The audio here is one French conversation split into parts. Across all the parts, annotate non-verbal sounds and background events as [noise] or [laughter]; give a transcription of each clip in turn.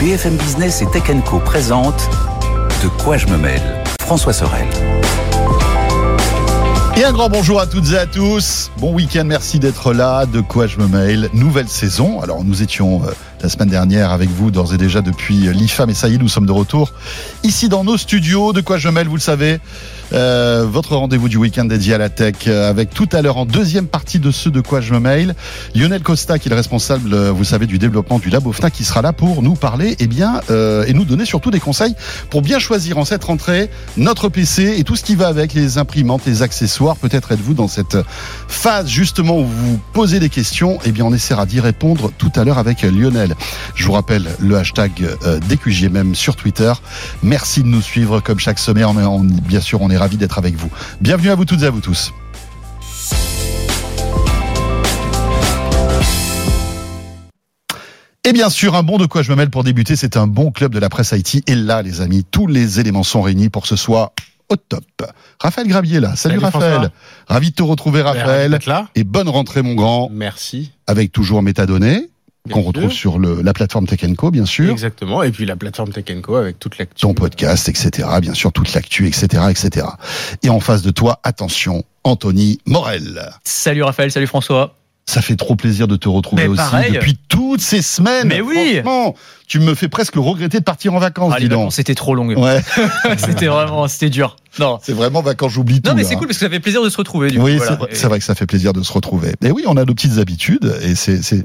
BFM Business et Tech Co De quoi je me mêle François Sorel. Et un grand bonjour à toutes et à tous. Bon week-end, merci d'être là. De quoi je me mêle Nouvelle saison. Alors nous étions euh, la semaine dernière avec vous d'ores et déjà depuis l'IFA, mais ça y est, nous sommes de retour ici dans nos studios. De quoi je mêle, vous le savez. Euh, votre rendez-vous du week-end dédié à la tech euh, avec tout à l'heure en deuxième partie de ce de quoi je me mail Lionel Costa qui est le responsable euh, vous savez du développement du Labo FNAC qui sera là pour nous parler et eh bien euh, et nous donner surtout des conseils pour bien choisir en cette rentrée notre PC et tout ce qui va avec les imprimantes les accessoires. Peut-être êtes-vous dans cette phase justement où vous posez des questions. Et eh bien on essaiera d'y répondre tout à l'heure avec Lionel je vous rappelle le hashtag euh, DQJMM sur Twitter merci de nous suivre comme chaque semaine on, bien sûr on est ravi d'être avec vous. Bienvenue à vous toutes et à vous tous. Et bien sûr, un bon de quoi je me mêle pour débuter, c'est un bon club de la presse Haïti. Et là, les amis, tous les éléments sont réunis pour que ce soit au top. Raphaël Gravier là. Salut, Salut Raphaël. François. Ravi de te retrouver Raphaël. Là. Et bonne rentrée mon grand. Merci. Avec toujours métadonnées qu'on retrouve sur le, la plateforme Tech Co, bien sûr. Exactement. Et puis la plateforme Tech Co avec toute l'actu. Ton podcast, etc. Bien sûr, toute l'actu, etc., etc. Et en face de toi, attention, Anthony Morel. Salut Raphaël, salut François. Ça fait trop plaisir de te retrouver Mais aussi pareil. depuis toutes ces semaines. Mais oui. Franchement, tu me fais presque regretter de partir en vacances, Ah, dis les donc. vacances, c'était trop long. Ouais, [laughs] c'était vraiment, c'était dur. Non. c'est vraiment vacances, j'oublie tout. Non, mais c'est cool parce que ça fait plaisir de se retrouver. Du Oui, c'est voilà. vrai, que ça fait plaisir de se retrouver. Et oui, on a nos petites habitudes et c'est, c'est,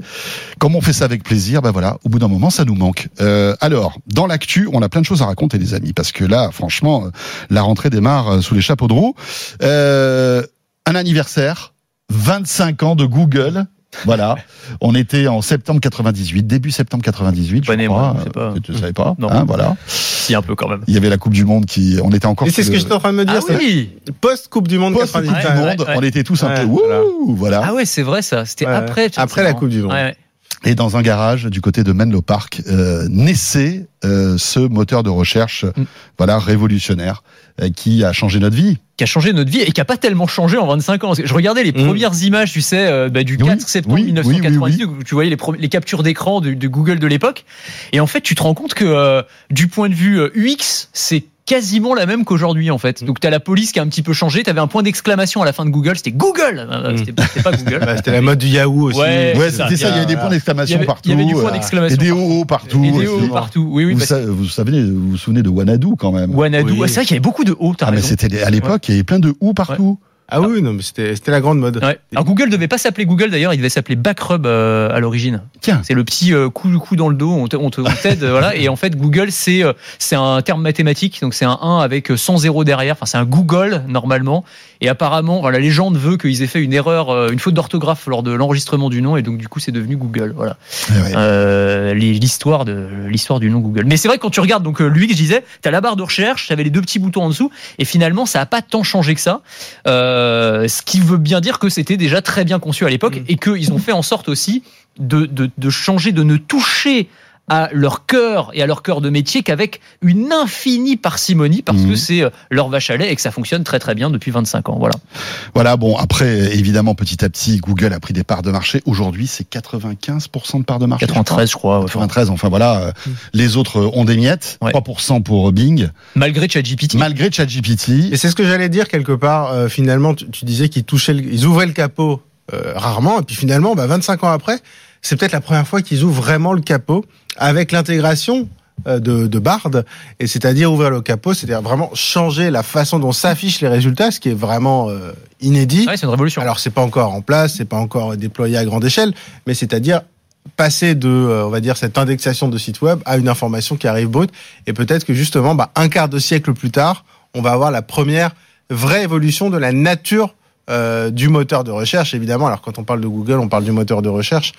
comme on fait ça avec plaisir, ben voilà, au bout d'un moment, ça nous manque. Euh, alors, dans l'actu, on a plein de choses à raconter, les amis, parce que là, franchement, euh, la rentrée démarre euh, sous les chapeaux de roue. Euh, un anniversaire, 25 ans de Google. Voilà, on était en septembre 98, début septembre 98, je crois. moi, je sais pas. Tu ne savais pas Non. hein, Voilà. Si, un peu quand même. Il y avait la Coupe du Monde qui, on était encore. Et c'est ce que j'étais en train de me dire. Ah c'est oui. Post-Coupe du Monde Post Coupe 98. du Ouais, Monde, ouais, ouais. on était tous un Ouais, peu voilà. wouh, voilà. Ah ouais, c'est vrai ça. C'était Ouais, après. après la Coupe du Monde. Ouais, ouais. Et dans un garage du côté de Menlo Park euh, naissait euh, ce moteur de recherche, Mm. voilà révolutionnaire, euh, qui a changé notre vie. Qui a changé notre vie et qui a pas tellement changé en 25 ans. Je regardais les Mm. premières images, tu sais, euh, bah, du Oui, 4 septembre oui, 1998, oui, où tu voyais les, les captures d'écran de, de Google de l'époque. Et en fait, tu te rends compte que euh, du point de vue UX, c'est quasiment la même qu'aujourd'hui en fait. Donc tu as la police qui a un petit peu changé, tu avais un point d'exclamation à la fin de Google, c'était Google, Euh, Mm. c'était pas- Google. [laughs] Bah, C'était la mode du Yahoo aussi. Ouais, c'était ça. Il y avait des points d'exclamation y avait- partout. il y avait du point euh, d'exclamation et des. OO partout. Et des hauts aussi. partout. Oui, oui. Vous, parce- sa- vous savez, vous vous souvenez de Wanadu quand même. Wanadu, Oui. ouais, c'est vrai qu'il y avait beaucoup de hauts, t'as Ah mais c'était à l'époque, il y avait plein de ou partout. Ah oui, non, mais c'était c'était la grande mode. Ouais. Alors Google devait pas s'appeler Google d'ailleurs, il devait s'appeler Backrub euh, à l'origine. Tiens. C'est le petit euh, coup, coup dans le dos, on te- on te- on t'aide, voilà. Et en fait, Google c'est euh, c'est un terme mathématique, donc c'est un 1 avec euh, 100 zéros derrière. Enfin, c'est un Google normalement. Et apparemment, la légende veut qu'ils aient fait une erreur, euh, une faute d'orthographe lors de l'enregistrement du nom, et donc du coup, c'est devenu Google. Voilà. Ouais, ouais. Euh, l'histoire de l'histoire du nom Google. Mais c'est vrai que quand tu regardes donc euh, l'UX, je disais, t'as la barre de recherche, t'avais les deux petits boutons en dessous, et finalement ça a pas tant changé que ça. Euh, ce qui veut bien dire que c'était déjà très bien conçu à l'époque Mm. et qu'ils ont fait en sorte aussi de, de, de changer, de ne toucher à leur cœur et à leur cœur de métier qu'avec une infinie parcimonie parce Mhm. que c'est euh, leur vache à lait et que ça fonctionne très très bien depuis 25 ans. Voilà. Voilà, bon, après, évidemment, petit à petit, Google a pris des parts de marché. Aujourd'hui, c'est 95% de parts de marché. je crois. 93 je crois. ouais. 93, enfin voilà, euh, les autres ont des miettes, Ouais. 3% pour Bing, Malgré ChatGPT. malgré ChatGPT. Et c'est ce que j'allais dire quelque part. euh, finalement, tu, tu disais qu'ils touchaient, le- ils ouvraient le capot euh, rarement, et puis finalement, bah, 25 ans après, c'est peut-être la première fois qu'ils ouvrent vraiment le capot avec l'intégration euh, de, de Bard, et c'est-à-dire ouvrir le capot, c'est-à-dire vraiment changer la façon dont s'affichent les résultats, ce qui est vraiment euh, inédit. Ouais, c'est une révolution. Alors c'est pas encore en place, c'est pas encore déployé à grande échelle, mais c'est-à-dire passer de, euh, on va dire, cette indexation de site web à une information qui arrive brute, et peut-être que justement, bah, un quart de siècle plus tard, on va avoir la première vraie évolution de la nature euh, du moteur de recherche, évidemment. Alors quand on parle de Google, on parle du moteur de recherche,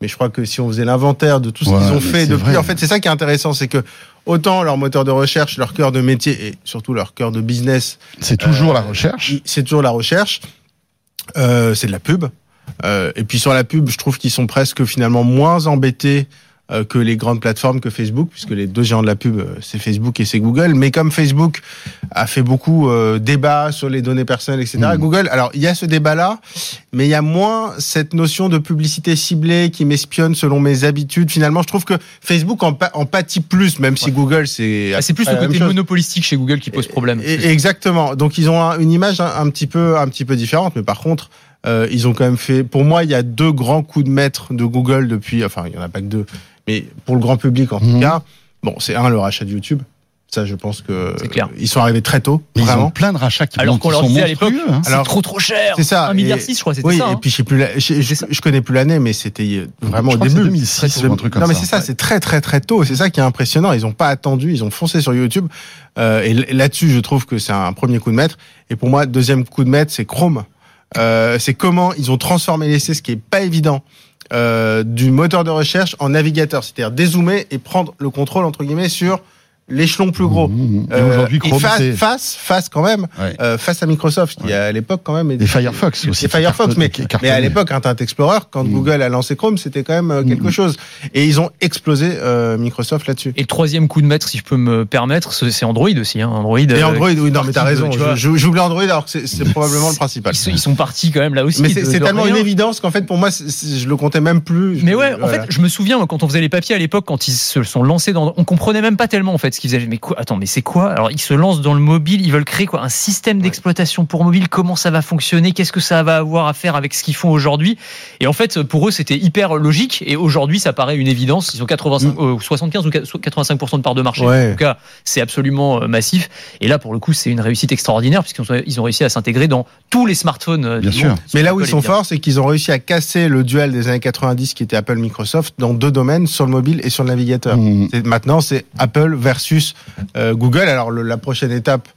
mais je crois que si on faisait l'inventaire de tout ce Ouais, qu'ils ont fait depuis, vrai. en fait, c'est ça qui est intéressant, c'est que autant leur moteur de recherche, leur cœur de métier et surtout leur cœur de business, C'est toujours Euh, la recherche. c'est toujours la recherche. Euh, c'est de la pub. Euh, et puis sur la pub, je trouve qu'ils sont presque finalement moins embêtés que les grandes plateformes, que Facebook, puisque les deux géants de la pub, euh, c'est Facebook et c'est Google. Mais comme Facebook a fait beaucoup euh, débat sur les données personnelles, etc., Mhm. Google, alors il y a ce débat-là, mais il y a moins cette notion de publicité ciblée qui m'espionne selon mes habitudes. Finalement, je trouve que Facebook en, en pâtit plus, même si Google, c'est... Ah, c'est plus le côté monopolistique chez Google qui pose problème. Et- exactement. Donc ils ont un- une image un, un petit peu un petit peu différente, mais par contre, euh, ils ont quand même fait. Pour moi, il y a deux grands coups de maître de Google depuis. Enfin, il y en a pas que deux, mais pour le grand public en tout Mhm. cas. Bon, c'est un le rachat de YouTube. Ça, je pense que C'est clair. ils sont arrivés très tôt, Mais ils ont vraiment. plein de rachats qui, Alors qu'on leur disait à l'époque, hein. c'est trop trop cher. c'est ça. 1 milliard Et- 6, je crois, c'était Oui, ça. et hein. puis je sais plus, la- je, connais plus l'année, mais c'était vraiment Je au début. 2006 ou un truc comme non, mais c'est ça, c'est très très très tôt. C'est ça qui est impressionnant. Ils ont pas attendu, ils ont foncé sur YouTube. Euh, et là-dessus, je trouve que c'est un premier coup de maître. Et pour moi, deuxième coup de maître, c'est Chrome. Euh, c'est comment ils ont transformé l'essai, ce qui est pas évident, euh, du moteur de recherche en navigateur, c'est-à-dire dézoomer et prendre le contrôle entre guillemets sur l'échelon plus gros. Mhm. Et Euh, aujourd'hui, Chrome, face, face, face quand même, Ouais. euh, face à Microsoft, qui à l'époque quand même. Et Firefox aussi. Et Firefox, mais, mais à l'époque, Internet Explorer, quand. Google a lancé Chrome, c'était quand même euh, quelque chose. Et ils ont explosé euh, Microsoft là-dessus. Et le troisième coup de maître, si je peux me permettre, c'est Android aussi. Hein. Android. Et euh, Android, oui, non, mais t'as raison. J'oublie Android alors que c'est probablement le principal. Ils sont, ils sont partis quand même là aussi. Mais c'est tellement rien. une évidence qu'en fait, pour moi, c'est- c'est- je le comptais même plus. Mais ouais, en fait, je me souviens quand on faisait les papiers à l'époque, quand ils se sont lancés dans, on comprenait même pas tellement en fait ce qu'ils faisaient. Mais quoi Attends, mais c'est quoi? Alors ils se lancent dans le mobile, ils veulent créer quoi? Un système d'exploitation pour mobile. Comment ça va fonctionner? Qu'est-ce que ça va avoir à faire avec ce qu'ils font aujourd'hui? Et en fait, pour eux, c'était hyper logique. Et aujourd'hui, ça paraît une évidence. Ils ont 85, euh, 75 ou 85% de part de marché. Mm. Ouais. En tout cas, c'est absolument euh, massif. Et là, pour le coup, c'est une réussite extraordinaire puisqu'ils ont, ils ont réussi à s'intégrer dans tous les smartphones. euh, du Bien sûr. monde. Mais là où ils Apple, sont forts, c'est qu'ils ont réussi à casser le duel des années 90 qui était Apple-Microsoft dans deux domaines, sur le mobile et sur le navigateur. C'est- Maintenant, c'est Apple versus euh, Google. Alors, le- la prochaine étape,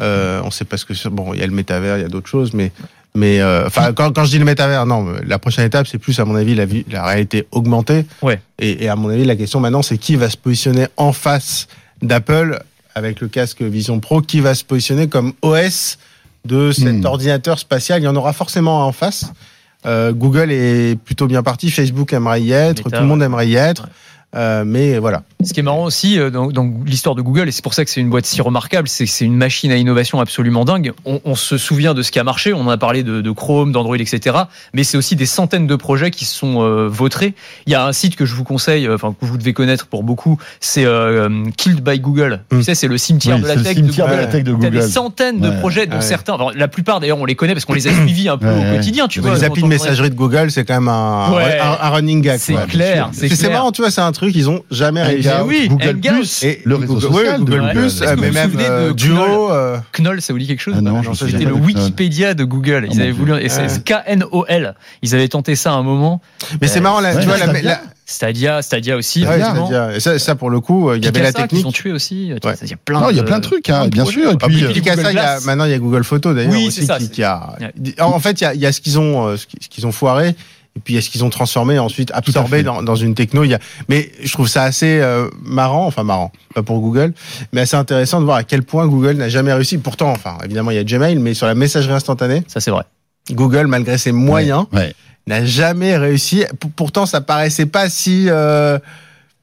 euh, on ne sait pas ce que c'est. Bon, il y a le métavers, il y a d'autres choses, mais. Mais euh, enfin, quand, quand je dis le métavers, non, la prochaine étape, c'est plus à mon avis la, vie, la réalité augmentée. Ouais. Et, et à mon avis, la question maintenant, c'est qui va se positionner en face d'Apple avec le casque Vision Pro, qui va se positionner comme OS de cet Hmm. ordinateur spatial? Il y en aura forcément un en face. Euh, Google est plutôt bien parti, Facebook aimerait y être, Meta, tout le monde aimerait y être. Ouais. Euh, mais voilà. Ce qui est marrant aussi euh, dans, dans l'histoire de Google, et c'est pour ça que c'est une boîte si remarquable, c'est que c'est une machine à innovation absolument dingue. On, on se souvient de ce qui a marché, on en a parlé de, de Chrome, d'Android, etc. Mais c'est aussi des centaines de projets qui sont euh, vautrés. Il y a un site que je vous conseille, euh, enfin que vous devez connaître pour beaucoup, c'est Killed by Google. Mm. Tu sais, c'est le cimetière Oui, de la le tech cimetière de de Google. la tech de T'as des Google. centaines de projets, dont Ouais. certains, enfin, la plupart d'ailleurs on les connaît parce qu'on les a [coughs] suivis un peu Ouais, au quotidien. Tu vois, les applis de messagerie de Google, c'est quand même un, un, un running gag. C'est clair, C'est marrant, tu vois, c'est un truc, ils ont jamais Hangout, réussi. Eh oui, Google Hangout. Plus, Et le réseau Google, social Google Google. Plus, euh, mais vous même de euh, Duo. Knoll euh, Knoll, ça vous dit quelque chose Ah non, Non, C'était le. Wikipédia de Google. Oh Ils mon avaient voulu, et c'est. K-N-O-L. Ils avaient tenté ça à un moment. Mais c'est Euh, marrant, là, tu vois, la, Stadia. Stadia, aussi. ouais, et ça, ça, pour le coup, euh, il y avait la Picasa qu'ils ont technique. tué aussi. Ouais. Il y a plein. Non, il y a plein de trucs, hein, bien sûr. Et Ah, puis, puis, euh, Picasa, Google il y a- maintenant il y a Google Photo d'ailleurs Oui, aussi c'est ça, qui, c'est- qui a. Ouais. En fait, il y a, il y a ce qu'ils ont, euh, ce qu'ils ont foiré. Et puis il y a ce qu'ils ont transformé ensuite absorbé dans, dans une techno? Il y a, mais je trouve ça assez euh, marrant, enfin marrant, pas pour Google, mais assez intéressant de voir à quel point Google n'a jamais réussi. Pourtant, enfin évidemment il y a Gmail, mais sur la messagerie instantanée, Ça, c'est vrai. Google, malgré ses moyens, ouais. n'a jamais réussi. Pourtant, ça paraissait pas si euh,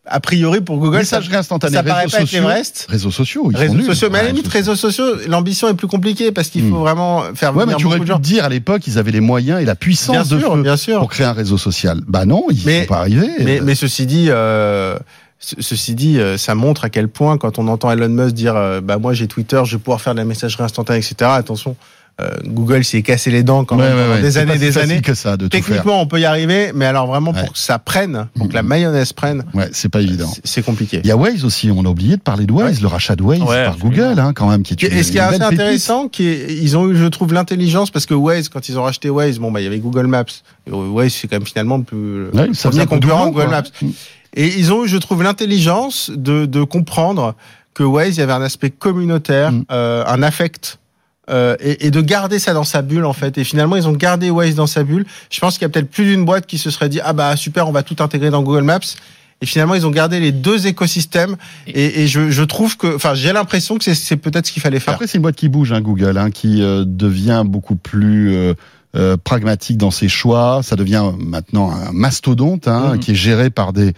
a priori pour Google. Ça, Messagerie instantanée, ça paraît pas être sociaux. l'Everest. Réseaux sociaux, ils sont Réseaux nuls. sociaux, mais à la limite, réseaux sociaux, l'ambition est plus compliquée parce qu'il faut Hmm. vraiment faire Ouais, mais venir tu aurais pu gens. dire à l'époque, ils avaient les moyens et la Bien puissance de sûr, feu bien sûr. pour créer un réseau social. Bah non, ils Mais- sont pas arrivés. Mais, mais ceci dit, euh, ce- ceci dit, euh, ça montre à quel point quand on entend Elon Musk dire, euh, bah moi j'ai Twitter, je vais pouvoir faire de la messagerie instantanée, etc. Attention, Google s'est cassé les dents quand Ouais, même ouais, des années, des années. que ça de tout faire. Techniquement, on peut y arriver, mais alors vraiment Ouais. pour que ça prenne, pour que la Mhm. mayonnaise prenne, Ouais, c'est pas évident. c'est- compliqué. Il y a Waze aussi, on a oublié de parler de Waze, le rachat de Waze Ouais, par. Google, hein, quand même, qui est une, Et ce qui est assez pépite. intéressant, qui est, ils ont eu, je trouve, l'intelligence parce que Waze, quand ils ont racheté Waze, bon bah il y avait Google Maps. Et Waze, c'est quand même finalement le plus le Ouais, ça peu concurrent Google. Maps. Et ils ont eu, je trouve, l'intelligence de, de comprendre que Waze, il y avait un aspect communautaire, Mm. euh, un affect. Euh, et, et de garder ça dans sa bulle en fait. Et finalement ils ont gardé Waze dans sa bulle. Je pense qu'il y a peut-être plus d'une boîte qui se serait dit ah bah super on va tout intégrer dans Google Maps. Et finalement ils ont gardé les deux écosystèmes. Et, et je, je trouve que enfin j'ai l'impression que c'est- c'est peut-être ce qu'il fallait faire. Après, c'est une boîte qui bouge, hein, Google, hein, qui euh, devient beaucoup plus euh, euh, pragmatique dans ses choix. Ça devient maintenant un mastodonte hein, Mhm. qui est géré par des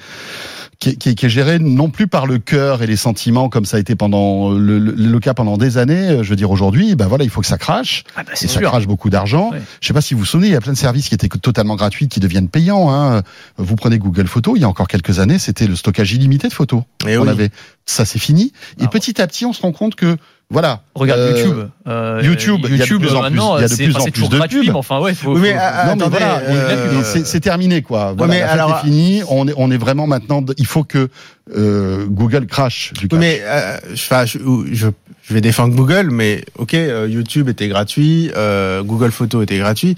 qui est, qui est- qui est géré non plus par le cœur et les sentiments comme ça a été pendant le, le- le cas pendant des années. Euh, Je veux dire aujourd'hui, ben voilà, il faut que ça crache. Ah bah, Et c'est ça sûr. crache beaucoup d'argent. Ouais. Je sais pas si vous vous souvenez, il y a plein de services qui étaient totalement gratuits, qui deviennent payants. Hein. Vous prenez Google Photos, il y a encore quelques années, c'était le stockage illimité de photos. Et On oui. avait, ça c'est fini. Et Ah, petit à petit, on se rend compte que voilà. Regarde euh, YouTube. Euh, YouTube, il y a de YouTube, plus en plus- maintenant, il y a de c'est plus en c'est plus toujours de gratuit, pubs. mais enfin, ouais, faut. Oui, mais, faut- non mais voilà, euh, c'est- c'est terminé quoi. Voilà, mais la fête alors- est finie. On est, on est vraiment maintenant. Il faut que euh, Google crache. du Oui, cash. mais euh, je, enfin, je, je, je vais défendre Google, mais ok, euh, YouTube était gratuit, euh, Google Photos était gratuit,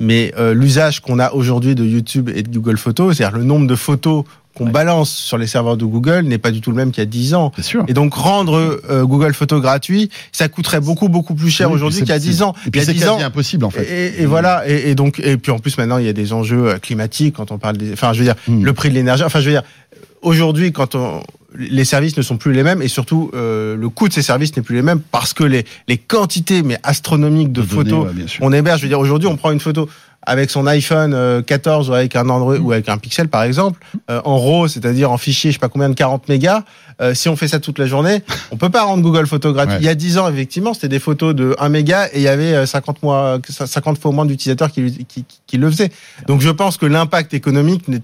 mais euh, l'usage qu'on a aujourd'hui de YouTube et de Google Photos, c'est-à-dire le nombre de photos qu'on Ouais. balance sur les serveurs de Google n'est pas du tout le même qu'il y a 10 ans. sûr. Et donc rendre euh, Google Photos gratuit, ça coûterait beaucoup beaucoup plus cher Oui, aujourd'hui qu'il y a c'est- 10 ans. Et puis il y a c'est 10 ans, quasi impossible en fait. et, et voilà, et, et donc, et puis en plus maintenant il y a des enjeux euh, climatiques quand on parle des, enfin je veux dire Hmm. le prix de l'énergie, enfin je veux dire aujourd'hui quand on les services ne sont plus les mêmes et surtout euh, le coût de ces services n'est plus les mêmes parce que les les quantités mais astronomiques de, De données, photos ouais, sûr. on héberge. Je veux dire aujourd'hui on prend une photo avec son iPhone euh, 14 ou avec un Android ou avec un Pixel par exemple euh, en RAW, c'est-à-dire en fichier je sais pas combien de 40 mégas. Euh, si on fait ça toute la journée, on peut pas rendre Google Photo gratuit. Ouais. Il y a 10 ans effectivement, c'était des photos de 1 méga et il y avait euh, 50 mois 50 fois moins d'utilisateurs qui, qui, qui le faisaient. Donc je pense que l'impact économique n'est-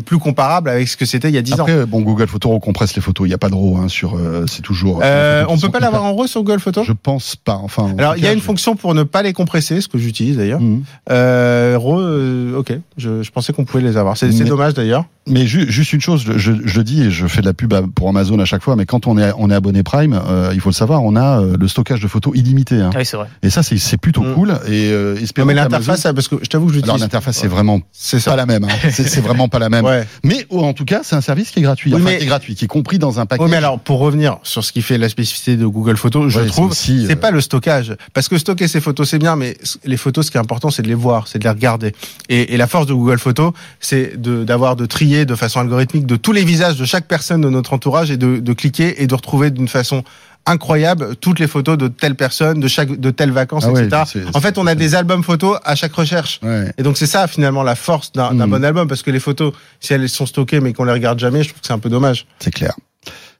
plus comparable avec ce que c'était il y a 10 ans. Après, bon, Google Photos recompresse les photos. Il n'y a pas de RAW hein, sur. euh, c'est toujours. Euh, photos on peut pas l'avoir en RAW sur Google Photo Je pense pas. Enfin. en Alors il y a une je- fonction pour ne pas les compresser, ce que j'utilise d'ailleurs. Mhm. Euh, RAW, euh, ok, je, je pensais qu'on pouvait les avoir. C'est c'est Mais- dommage d'ailleurs. Mais ju- juste une chose, je, je, je le dis et je fais de la pub pour Amazon à chaque fois, mais quand on est, on est abonné Prime, euh, il faut le savoir, on a euh, le stockage de photos illimité. Hein. Ah oui, c'est vrai. Et ça, c'est c'est plutôt Mm. cool. Et euh, Non, espérons mais qu'Amazon- l'interface, ça, parce que je t'avoue que Alors j'utilise. l'interface, c'est vraiment C'est pas la même. hein. [laughs] C'est vraiment pas la même. Ouais. Mais oh, en tout cas, c'est un service qui est gratuit. Oui, enfin, mais- qui est gratuit, qui est compris dans un paquet. Oui, mais alors, pour revenir sur ce qui fait la spécificité de Google Photos, je Ouais, trouve, c'est euh, pas le stockage. Parce que stocker ces photos, c'est bien, mais les photos, ce qui est important, c'est de les voir, c'est de les regarder. Et, et la force de Google Photos, c'est de- d'avoir de, trier de façon algorithmique de tous les visages de chaque personne de notre entourage et de, de cliquer et de retrouver d'une façon incroyable toutes les photos de telle personne, de chaque, de telle vacances, Ah ouais, etc. En fait, on a des albums photos à chaque recherche. Ouais. Et donc c'est ça finalement la force d'un Mhm. bon album parce que les photos si elles sont stockées mais qu'on les regarde jamais je trouve que c'est un peu dommage. C'est clair.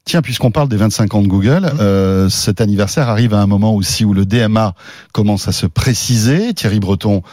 Tiens, puisqu'on parle des 25 ans de Google, Mhm. euh, cet anniversaire arrive à un moment aussi où le DMA commence à se préciser. Thierry Breton,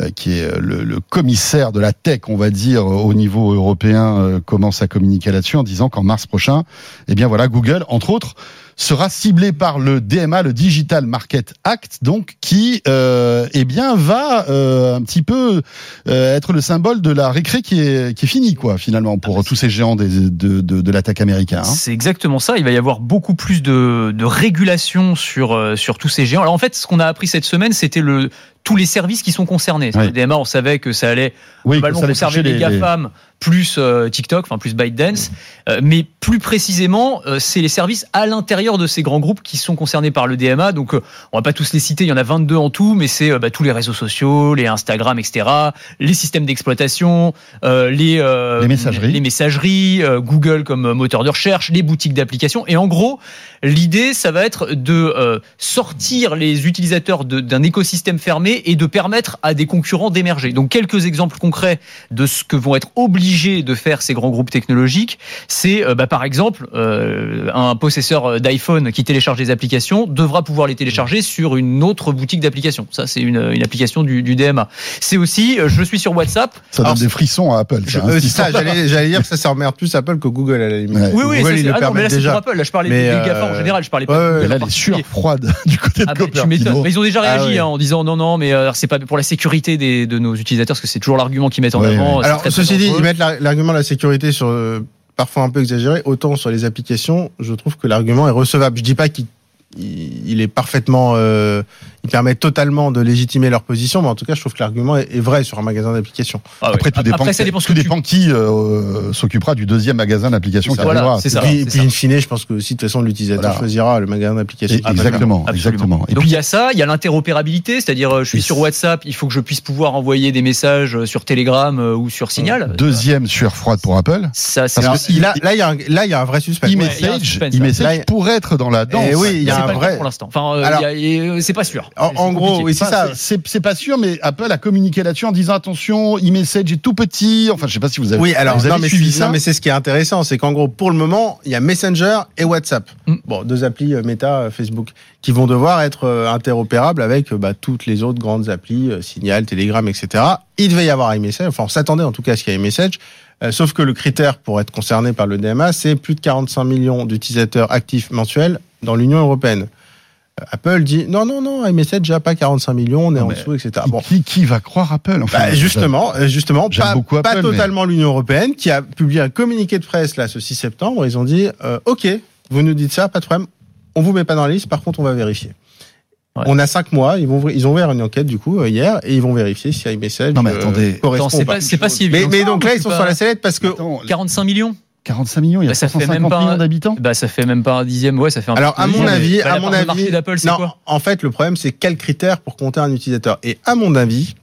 euh, qui est euh, le, le commissaire de la tech, on va dire, au niveau européen, euh, commence à communiquer là-dessus en disant qu'en mars prochain, eh bien voilà, Google, entre autres, sera ciblé par le DMA, le Digital Market Act, donc qui, euh, eh bien, va euh, un petit peu euh, être le symbole de la récré qui est qui est finie, quoi, finalement, pour tous ces géants des, de, de, de l'attaque américaine. Hein. C'est exactement ça. Il va y avoir beaucoup plus de, de régulation sur, euh, sur tous ces géants. Alors en fait, ce qu'on a appris cette semaine, c'était le tous les services qui sont concernés. Le DMA, on savait que ça allait Oui, globalement ça allait conserver toucher les, GAFAM plus euh, TikTok, enfin plus ByteDance. Euh, mais plus précisément, euh, c'est les services à l'intérieur de ces grands groupes qui sont concernés par le DMA. Donc on va pas tous les citer, il y en a 22 en tout, mais c'est bah, tous les réseaux sociaux, les Instagram, etc., les systèmes d'exploitation, les, Les messageries. les messageries, Google comme moteur de recherche, les boutiques d'applications. Et en gros, l'idée, ça va être de sortir les utilisateurs d'un écosystème fermé et de permettre à des concurrents d'émerger. Donc quelques exemples concrets de ce que vont être obligés de faire ces grands groupes technologiques, c'est euh, bah, par exemple euh, un possesseur d'iPhone qui télécharge des applications devra pouvoir les télécharger sur une autre boutique d'applications. Ça, c'est une, une application du, du DMA. C'est aussi, euh, je suis sur WhatsApp. Ça donne Alors, des frissons à Apple. Ça, hein, euh, j'allais dire que ça, ça emmerde plus Apple que Google à la limite. Ouais. Oui, oui, Google, ça, le ah non, mais là, c'est déjà. pour Apple. Là, je parlais Mais, des euh, GAFA en général. Je parlais pas ouais, de Google Là, les sueurs froides [laughs] du côté de Ah bah. Mais ils ont déjà Ah réagi ouais. hein, en disant non, non, mais euh, c'est pas pour la sécurité des, de nos utilisateurs, parce que c'est toujours l'argument qu'ils mettent en Ouais, avant. ouais. Alors très, très ceci dit, ils mettent la- l'argument de la sécurité sur euh, parfois un peu exagéré, autant sur les applications, je trouve que l'argument est recevable. Je dis pas qu'il il il est parfaitement, euh, permet totalement de légitimer leur position, mais en tout cas, je trouve que l'argument est, est vrai sur un magasin d'applications. Ah. Après, tout dépend, Après, ça dépend ce tout que tu- dépend qui euh, s'occupera du deuxième magasin d'application C'est qui. Voilà, arrivera. c'est Et ça. puis, puis ça. in fine, je pense que aussi de toute façon l'utilisateur Voilà. choisira le magasin d'application. Exactement, Absolument. exactement. Et Donc puis, il y a ça, il y a l'interopérabilité, c'est-à-dire euh, je suis sur WhatsApp, il faut que je puisse pouvoir envoyer des messages euh, sur Telegram euh, ou sur Signal. deuxième sueur froide pour Apple. Ça, c'est Parce que là, là, il y a un, là, il y a un vrai suspect. E-message, pourrait être dans la danse. Eh oui, il y a un vrai- pour l'instant. Enfin, euh, c'est pas sûr. En, en gros, oui, c'est ça. c'est- C'est pas sûr, mais Apple a communiqué là-dessus en disant attention, e-message est tout petit. Enfin, je sais pas si vous avez, Oui, alors vous avez non, mais suivi ça. non, mais c'est ce qui est intéressant, c'est qu'en gros, pour le moment, il y a Messenger et WhatsApp. Mm. Bon, deux applis euh, Meta, euh, Facebook, qui vont devoir être euh, interopérables avec bah, toutes les autres grandes applis, Signal, Telegram, etc. Il devait y avoir iMessage, enfin, on s'attendait en tout cas à ce qu'il y ait iMessage. Euh, sauf que le critère pour être concerné par le DMA, c'est plus de 45 millions d'utilisateurs actifs mensuels dans l'Union européenne. Apple dit non, non, non, iMessage déjà pas 45 millions, on est Non, en mais dessous, etc. Qui, Bon, qui, qui va croire Apple enfin, bah, justement, euh, justement, pas, mais- totalement l'Union européenne qui a publié un communiqué de presse là ce 6 septembre. Ils ont dit euh, OK, vous nous dites ça, pas de problème, on vous met pas dans la liste. Par contre, on va vérifier. Ouais. On a cinq mois, ils vont ils ont ouvert une enquête du coup euh, hier et ils vont vérifier si iMessage Non, mais euh, attendez. correspond c'est pas. si Mais, évident. mais donc là, c'est ils sont pas- sur la sellette parce que Attends, 45 millions 45 millions, il y a Bah, ça fait 150 même pas millions un- d'habitants. Bah, ça fait même pas un dixième. Ouais, ça fait un Alors, à mon avis, à mon avis, marché d'Apple, c'est non, quoi? en fait, le problème, c'est quel critère pour compter un utilisateur. Et à mon avis,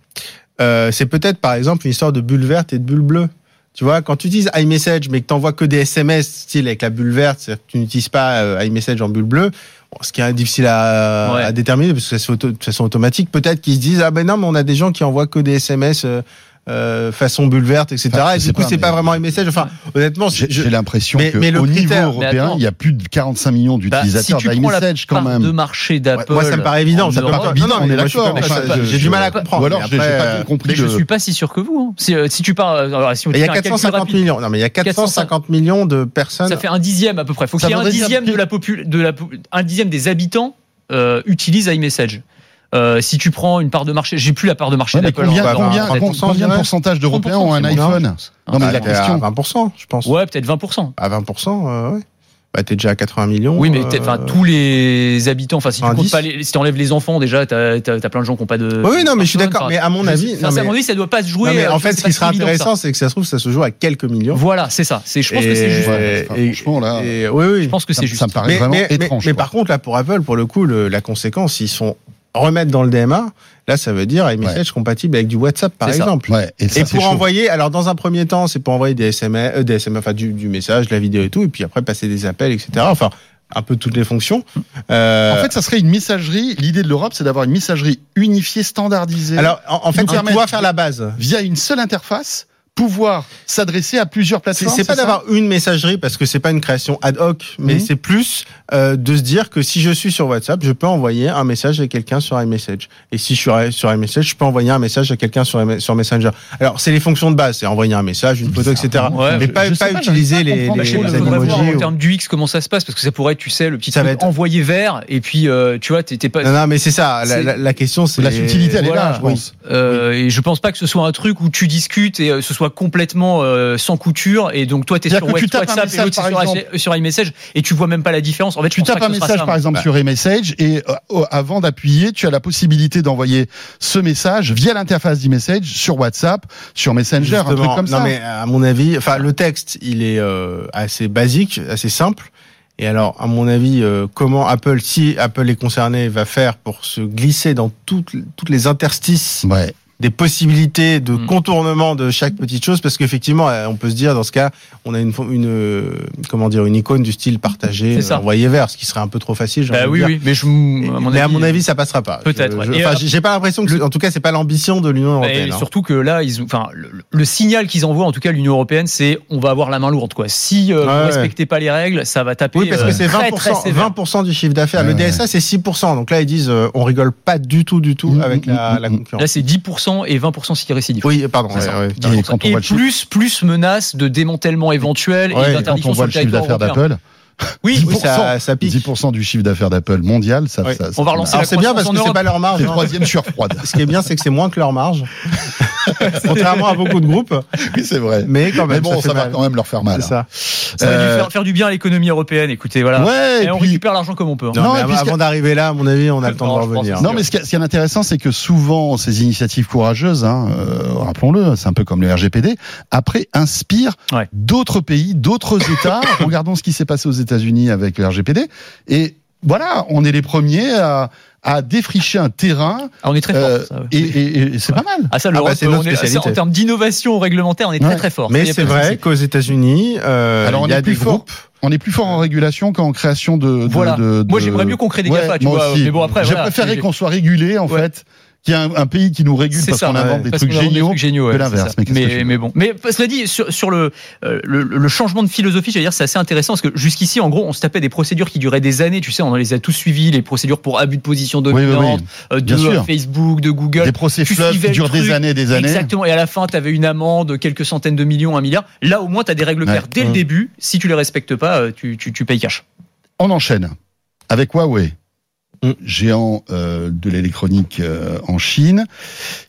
euh, c'est peut-être, par exemple, une histoire de bulle verte et de bulle bleue. Tu vois, quand tu utilises iMessage, mais que tu n'envoies que des SMS, style avec la bulle verte, c'est-à-dire que tu n'utilises pas euh, iMessage en bulle bleue, bon, ce qui est difficile à, Ouais. à déterminer, parce que c'est auto- de façon automatique, peut-être qu'ils se disent, ah ben non, mais on a des gens qui envoient que des SMS euh, euh, façon bulle verte, etc. Enfin, et du coup, c'est pas vraiment iMessage. Enfin, honnêtement, J'ai je- j'ai l'impression mais- que mais le au niveau critère- européen, il y a plus de 45 millions Bah, si d'utilisateurs la d'iMessage quand même. de marché d'Apple. moi, ça me paraît évident. en Ça me Europe, paraît- évident, non, non, on est mais d'accord, j'ai- j'ai du mal à Ou comprendre. alors, mais je n'ai après, pas euh, bien compris. Mais je suis pas si sûr que vous. hein. Si, euh, si tu alors, on Il y a fait un calcul 450 rapide, millions. Non, mais il y a 450 millions de personnes. Ça fait un dixième à peu près. Faut qu'il y ait un dixième que- de la popul de la po- un dixième des habitants euh, utilisent iMessage. Euh, si tu prends une part de marché, j'ai plus la part de marché Ouais, d'Apple. combien, en- combien, combien, combien de pourcentage d'Européens ont un 30%, iPhone Non, mais Ah, la à question. 20%, je pense. Ouais, peut-être 20%. À 20%, euh, ouais. Bah, t'es déjà à 80 millions. Oui, mais euh, tous les habitants, enfin, si tu 90. comptes pas les, si tu enlèves les enfants, déjà, t'as, plein de gens qui ont pas de. Oui, non, mais je suis d'accord. Mais à mon avis, non, mais- à mon avis, ça doit pas se jouer. Non, mais euh, en vois, fait, ce qui ça. intéressant, c'est que ça se trouve, ça se joue à quelques millions. Voilà, c'est ça. C'est, je pense que c'est juste. Ouais, et- franchement, là, Et, oui, oui. Je pense que c'est juste. ça me paraît mais, vraiment mais- étrange. mais par contre, là, pour Apple, pour le coup, le- la conséquence, ils sont remettre dans le DMA. Là, ça veut dire iMessage compatible avec du WhatsApp, par exemple. Ouais, et ça, Et c'est pour chaud. envoyer, alors dans un premier temps, c'est pour envoyer des SMS, euh, des SMS, enfin du, du message, de la vidéo et tout, et puis après passer des appels, etc. Enfin, un peu toutes les fonctions. Euh, En fait, ça serait une messagerie. L'idée de l'Europe, c'est d'avoir une messagerie unifiée, standardisée. alors en, en fait, permettre- pouvoir faire la base. via une seule interface, pouvoir s'adresser à plusieurs plateformes. c'est pas d'avoir une messagerie parce que c'est pas une création ad hoc, mais Mhm. c'est plus euh, de se dire que si je suis sur WhatsApp, je peux envoyer un message à quelqu'un sur iMessage. Et si je suis sur iMessage, je peux envoyer un message à quelqu'un sur, sur Messenger. Alors c'est les fonctions de base, c'est envoyer un message, une photo, etc. Ouais, mais je- pas, je pas pas, utiliser pas les, les, les emojis en termes du X comment ça se passe? Parce que ça pourrait être, tu sais, le petit Ça truc va être- envoyé vert et puis euh, tu vois, t'es pas. Non, non, mais c'est ça. La, C'est- la, la question, c'est La subtilité, elle est là, je pense. Euh, Et je pense pas que ce soit un truc où tu discutes et euh, ce soit complètement euh, sans couture et donc toi t'es C'est-à-dire sur que tu tapes un WhatsApp et message, l'autre par sur, exemple. sur iMessage et tu vois même pas la différence. En fait, Tu tapes un message, par exemple, Bah. sur iMessage et euh, avant d'appuyer, tu as la possibilité d'envoyer ce message via l'interface d'e-message sur WhatsApp, sur Messenger, un truc Justement. comme non, ça. mais à mon avis, enfin, le texte, il est euh, assez basique, assez simple. Et alors, à mon avis, euh, comment Apple, si Apple est concerné, va faire pour se glisser dans toutes, toutes les interstices Ouais. Des possibilités de Mm. contournement de chaque petite chose parce qu'effectivement euh, on peut se dire dans ce cas on a une une euh, comment dire une icône du style partagé euh, envoyé vers ce qui serait un peu trop facile Bah envie de oui, dire. oui, mais je, à mon mais avis, à mon avis ça passera pas Peut-être, ouais. enfin, j'ai pas l'impression que en tout cas c'est pas l'ambition de l'Union Et européenne hein. surtout que là, ils enfin, le, le signal qu'ils envoient, en tout cas l'Union européenne, c'est on va avoir la main lourde, quoi. Si euh, Ouais, vous ouais. respectez pas les règles, ça va taper. oui parce euh, que c'est très, 20%, très sévère. 20% du chiffre d'affaires Ouais, le ouais. DSA c'est 6% donc là ils disent euh, on rigole pas du tout du tout Mm, avec mm, la, mm, la concurrence Là, c'est 10% et 20% si récidive. oui pardon ouais, ouais. Et quand on Et voit le chiffre- plus, plus menace de démantèlement éventuel et d'interdiction on sur voit le le chiffre d'affaires d'Apple, Oui, 10%, Oui, ça, ça pique 10% du chiffre d'affaires d'Apple mondial, ça, Ouais. ça, ça On va relancer c'est bien parce que c'est pas leur marge hein. troisième sur froide. [laughs] Ce qui est bien, c'est que c'est moins que leur marge. [laughs] [laughs] Contrairement à beaucoup de groupes. Oui, c'est vrai. Mais quand même, Mais bon, ça, va quand même leur faire mal. C'est ça. Ça va Euh, faire, faire du bien à l'économie européenne. Écoutez, voilà. Ouais, et on puis- récupère l'argent comme on peut. hein. Non, Non, mais avant d'arriver là, à mon avis, on a le temps Non, de revenir. Non, mais ce qui est, ce qui est intéressant, c'est que souvent, ces initiatives courageuses, hein, euh, rappelons-le, c'est un peu comme le RGPD, après inspirent Ouais. d'autres pays, d'autres États. [coughs] Regardons ce qui s'est passé aux États-Unis avec le RGPD. Et voilà, on est les premiers à, à défricher un terrain. Ah, on est très fort. euh, ça, ouais. et et- et c'est pas mal. Ah ça, Ah bah, l'Europe, est- spécialité. en termes d'innovation réglementaire, on est très Ouais. très fort. Ça, Mais c'est vrai qu'aux États-Unis, euh, il y a fort. groupes. On est plus fort en régulation qu'en création de. de- Voilà. de- Moi, j'aimerais mieux qu'on crée des Ouais, GAFA, tu vois. aussi. Mais bon, après, je voilà, préférerais j'ai- qu'on soit régulé, en Ouais. fait, qu'il y ait un, un pays qui nous régule parce qu'on invente ouais. des trucs invente des géniaux. trucs géniaux, que ouais, l'inverse. Mais Mais, bon. Mais cela dit, sur, sur le, euh, le, le changement de philosophie, j'allais dire, c'est assez intéressant parce que jusqu'ici, en gros, on se tapait des procédures qui duraient des années. Tu sais, on les a tous suivies, les procédures pour abus de position Oui, oui, dominante, oui. euh, de sûr. euh, Facebook, de Google. Des procès Tu qui durent des années des années. Exactement. Et à la fin, tu avais une amende, quelques centaines de millions, un milliard. Là, au moins, tu as des règles Ouais. claires dès le début. Si tu les respectes pas, tu, tu, tu payes cash. On enchaîne avec Huawei. Géant euh, de l'électronique euh, en Chine,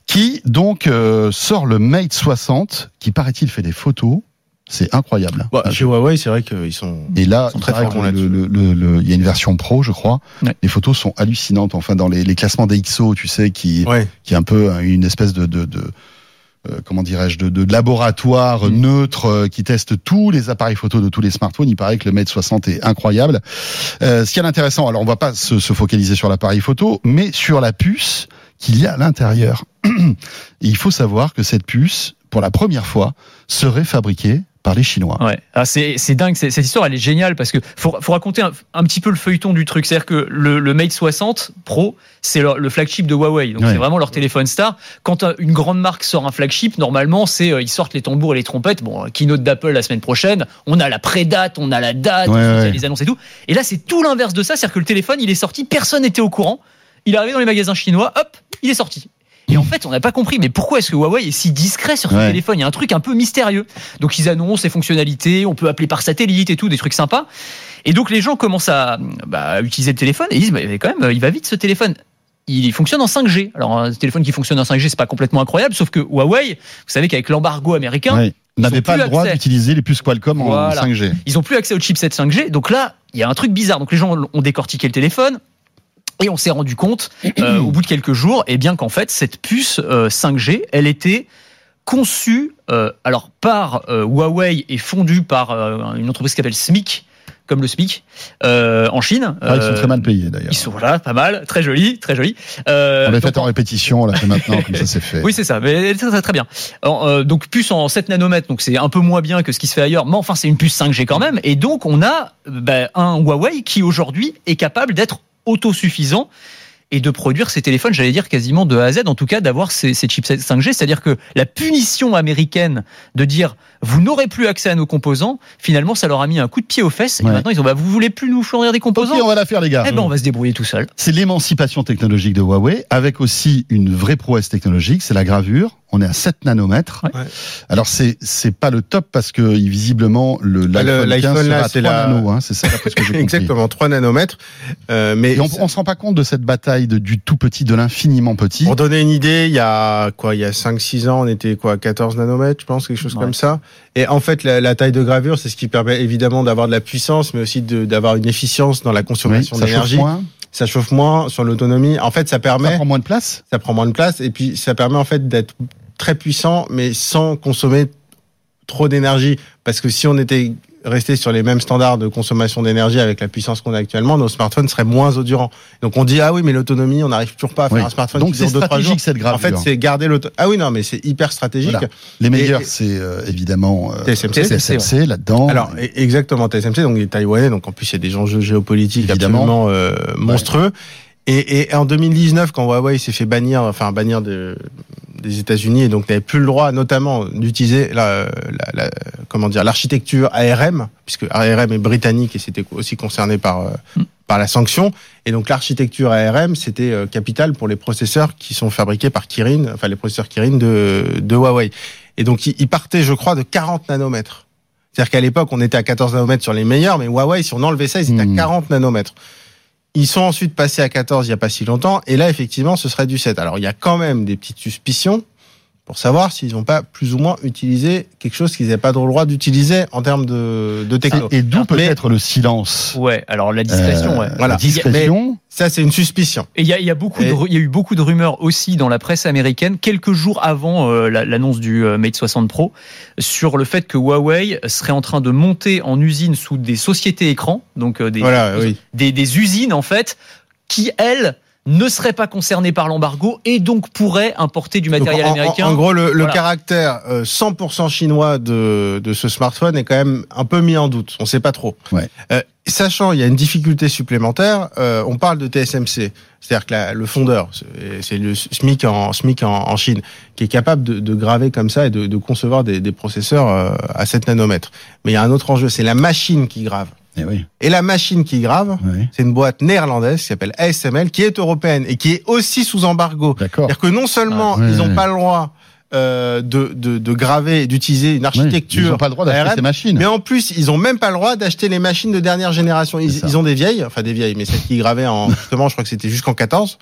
qui donc euh, sort le Mate 60, qui paraît-il fait des photos. C'est incroyable. Bah, chez Huawei, c'est vrai qu'ils sont. Et là, sont il très le- il y a une version pro, je crois. Ouais. Les photos sont hallucinantes. Enfin, dans les, les classements des XO, tu sais, qui, Ouais. qui est un peu une espèce de, de, de euh, comment dirais-je, de, de laboratoire Mm. neutre euh, qui teste tous les appareils photo de tous les smartphones. Il paraît que le Mate 60 est incroyable. Euh, ce qui est intéressant, alors on va pas se, se focaliser sur l'appareil photo, mais sur la puce qu'il y a à l'intérieur. [clears throat] Il faut savoir que cette puce, pour la première fois, serait fabriquée par les Chinois. Ouais, ah, c'est c'est dingue. Cette histoire, elle est géniale parce que faut, faut raconter un, un petit peu le feuilleton du truc. C'est-à-dire que le, le Mate 60 Pro, c'est le flagship de Huawei. Donc Ouais. c'est vraiment leur téléphone star. Quand une grande marque sort un flagship, normalement, c'est euh, ils sortent les tambours et les trompettes. Bon, euh, keynote d'Apple la semaine prochaine. On a la pré-date, on a la date, Ouais, y a les annonces et tout. Et là, c'est tout l'inverse de ça. C'est-à-dire que le téléphone, il est sorti, personne n'était au courant. Il est arrivé dans les magasins chinois, hop, il est sorti. Et en fait, on n'a pas compris, mais pourquoi est-ce que Huawei est si discret sur ce Ouais. téléphone? Il y a un truc un peu mystérieux. Donc ils annoncent les fonctionnalités, on peut appeler par satellite et tout, des trucs sympas. Et donc les gens commencent à bah, utiliser le téléphone et ils disent, mais quand même, il va vite ce téléphone. Il fonctionne en 5G. Alors un téléphone qui fonctionne en 5G, c'est pas complètement incroyable, sauf que Huawei, vous savez qu'avec l'embargo américain, N'avait pas le droit d'utiliser les puces Qualcomm en Voilà. 5G. ils ont plus accès au chipset 5G. Donc là, il y a un truc bizarre. Donc les gens ont décortiqué le téléphone. Et on s'est rendu compte, euh, au bout de quelques jours, et bien qu'en fait, cette puce euh, 5G, elle était conçue euh, alors par euh, Huawei et fondue par euh, une entreprise qui s'appelle SMIC, comme le SMIC, euh, en Chine. Ah, ils sont Euh, très mal payés d'ailleurs. Ils sont voilà, pas mal, très joli, très joli. Euh, On l'a fait en répétition, on l'a fait maintenant, comme ça c'est fait. [laughs] oui, c'est ça, mais très, très, très bien. Alors, euh, donc puce en 7 nanomètres, donc c'est un peu moins bien que ce qui se fait ailleurs, mais enfin c'est une puce 5G quand même. Et donc on a euh, bah, un Huawei qui aujourd'hui est capable d'être autosuffisant et de produire ses téléphones, j'allais dire quasiment de A à Z, en tout cas d'avoir ces, ces chipsets 5G. C'est-à-dire que la punition américaine de dire vous n'aurez plus accès à nos composants, finalement ça leur a mis un coup de pied aux fesses. Et maintenant ils ont bah, vous voulez plus nous fournir des composants Ok, on va la faire les gars. Eh ben on va se débrouiller tout seul. C'est l'émancipation technologique de Huawei, avec aussi une vraie prouesse technologique, c'est la gravure. On est à 7 nanomètres. Ouais. Alors c'est c'est pas le top parce que visiblement le le- l'iPhone 15 l'iPhone, là, sera à c'est 3 la- nanos, hein, c'est ça d'après ce que j'ai [laughs] compris. Exactement, 3 nanomètres. Euh, mais Et on, on se rend pas compte de cette bataille de, du tout petit, de l'infiniment petit. Pour donner une idée, il y a quoi, il y a 5-6 ans, on était quoi, 14 nanomètres, je pense, quelque chose Ouais. comme ça. Et en fait, la, la taille de gravure, c'est ce qui permet évidemment d'avoir de la puissance, mais aussi d'avoir une efficience dans la consommation ça d'énergie. Ça chauffe moins sur l'autonomie. En fait, ça ça permet, prend moins de place. ça prend moins de place, et puis ça permet en fait d'être très puissant, mais sans consommer trop d'énergie. Parce que si on était resté sur les mêmes standards de consommation d'énergie avec la puissance qu'on a actuellement, nos smartphones seraient moins odorants. Donc on dit ah oui, mais l'autonomie, on n'arrive toujours pas à faire Oui. un smartphone Donc qui c'est dure 2-3 jours. cette gravure. En fait, c'est garder l'auto. Ah oui, non, mais c'est hyper stratégique. Voilà. Les meilleurs, c'est euh, évidemment euh, TSMC. TSMC là-dedans. Alors e- exactement TSMC, donc les Taïwanais, donc en plus il y a des enjeux géopolitiques Évidemment. absolument euh, monstrueux. Et, et en 2019, quand Huawei s'est fait bannir, enfin bannir de, des États-Unis, et donc n'avait plus le droit, notamment, d'utiliser la, la, la- comment dire l'architecture ARM, puisque ARM est britannique et c'était aussi concerné par euh, Mm. par la sanction. Et donc l'architecture ARM, c'était euh, capital pour les processeurs qui sont fabriqués par Kirin, enfin les processeurs Kirin de, de Huawei. Et donc ils partaient, je crois, de 40 nanomètres. C'est-à-dire qu'à l'époque, on était à 14 nanomètres sur les meilleurs, mais Huawei, si on enlevait ça, ils étaient à 40 nanomètres. Ils sont ensuite passés à 14 il n'y a pas si longtemps, et là, effectivement, ce serait du 7. Alors, il y a quand même des petites suspicions, pour savoir s'ils n'ont pas plus ou moins utilisé quelque chose qu'ils n'avaient pas le droit d'utiliser en termes de, de techno. Et d'où peut-être le silence. Ouais, alors la discrétion, Euh, ouais. Voilà. La discrétion. Ça, c'est une suspicion. Et il y a, il y a beaucoup de, Et- ru- il y a eu beaucoup de rumeurs aussi dans la presse américaine quelques jours avant euh, la- l'annonce du euh, Mate 60 Pro sur le fait que Huawei serait en train de monter en usine sous des sociétés écrans, donc euh, des, Voilà, oui. des, des usines en fait qui elles ne seraient pas concernées par l'embargo et donc pourraient importer du matériel Donc, en- en- américain. En, gros, le, le caractère euh, 100% chinois de, de ce smartphone est quand même un peu mis en doute. On ne sait pas trop. Ouais. Euh, sachant, il y a une difficulté supplémentaire. euh, on parle de TSMC, c'est-à-dire que la- le fondeur, c'est- c'est le SMIC en SMIC en, en Chine, qui est capable de, de graver comme ça et de, de concevoir des, des processeurs euh, à 7 nanomètres. Mais il y a un autre enjeu, c'est la machine qui grave. Eh oui. Et la machine qui grave, oui. c'est une boîte néerlandaise qui s'appelle ASML, qui est européenne et qui est aussi sous embargo. C'est-à-dire que non seulement Ah, ils n'ont pas le droit euh, de, de, de graver et d'utiliser une Oui, architecture, Ils n'ont pas le droit d'acheter ces machines. mais en plus ils ont même pas le droit d'acheter les machines de dernière génération. Ils, ont des vieilles, enfin des vieilles, mais celles qui gravaient en [laughs] justement, je crois que c'était jusqu'en 14.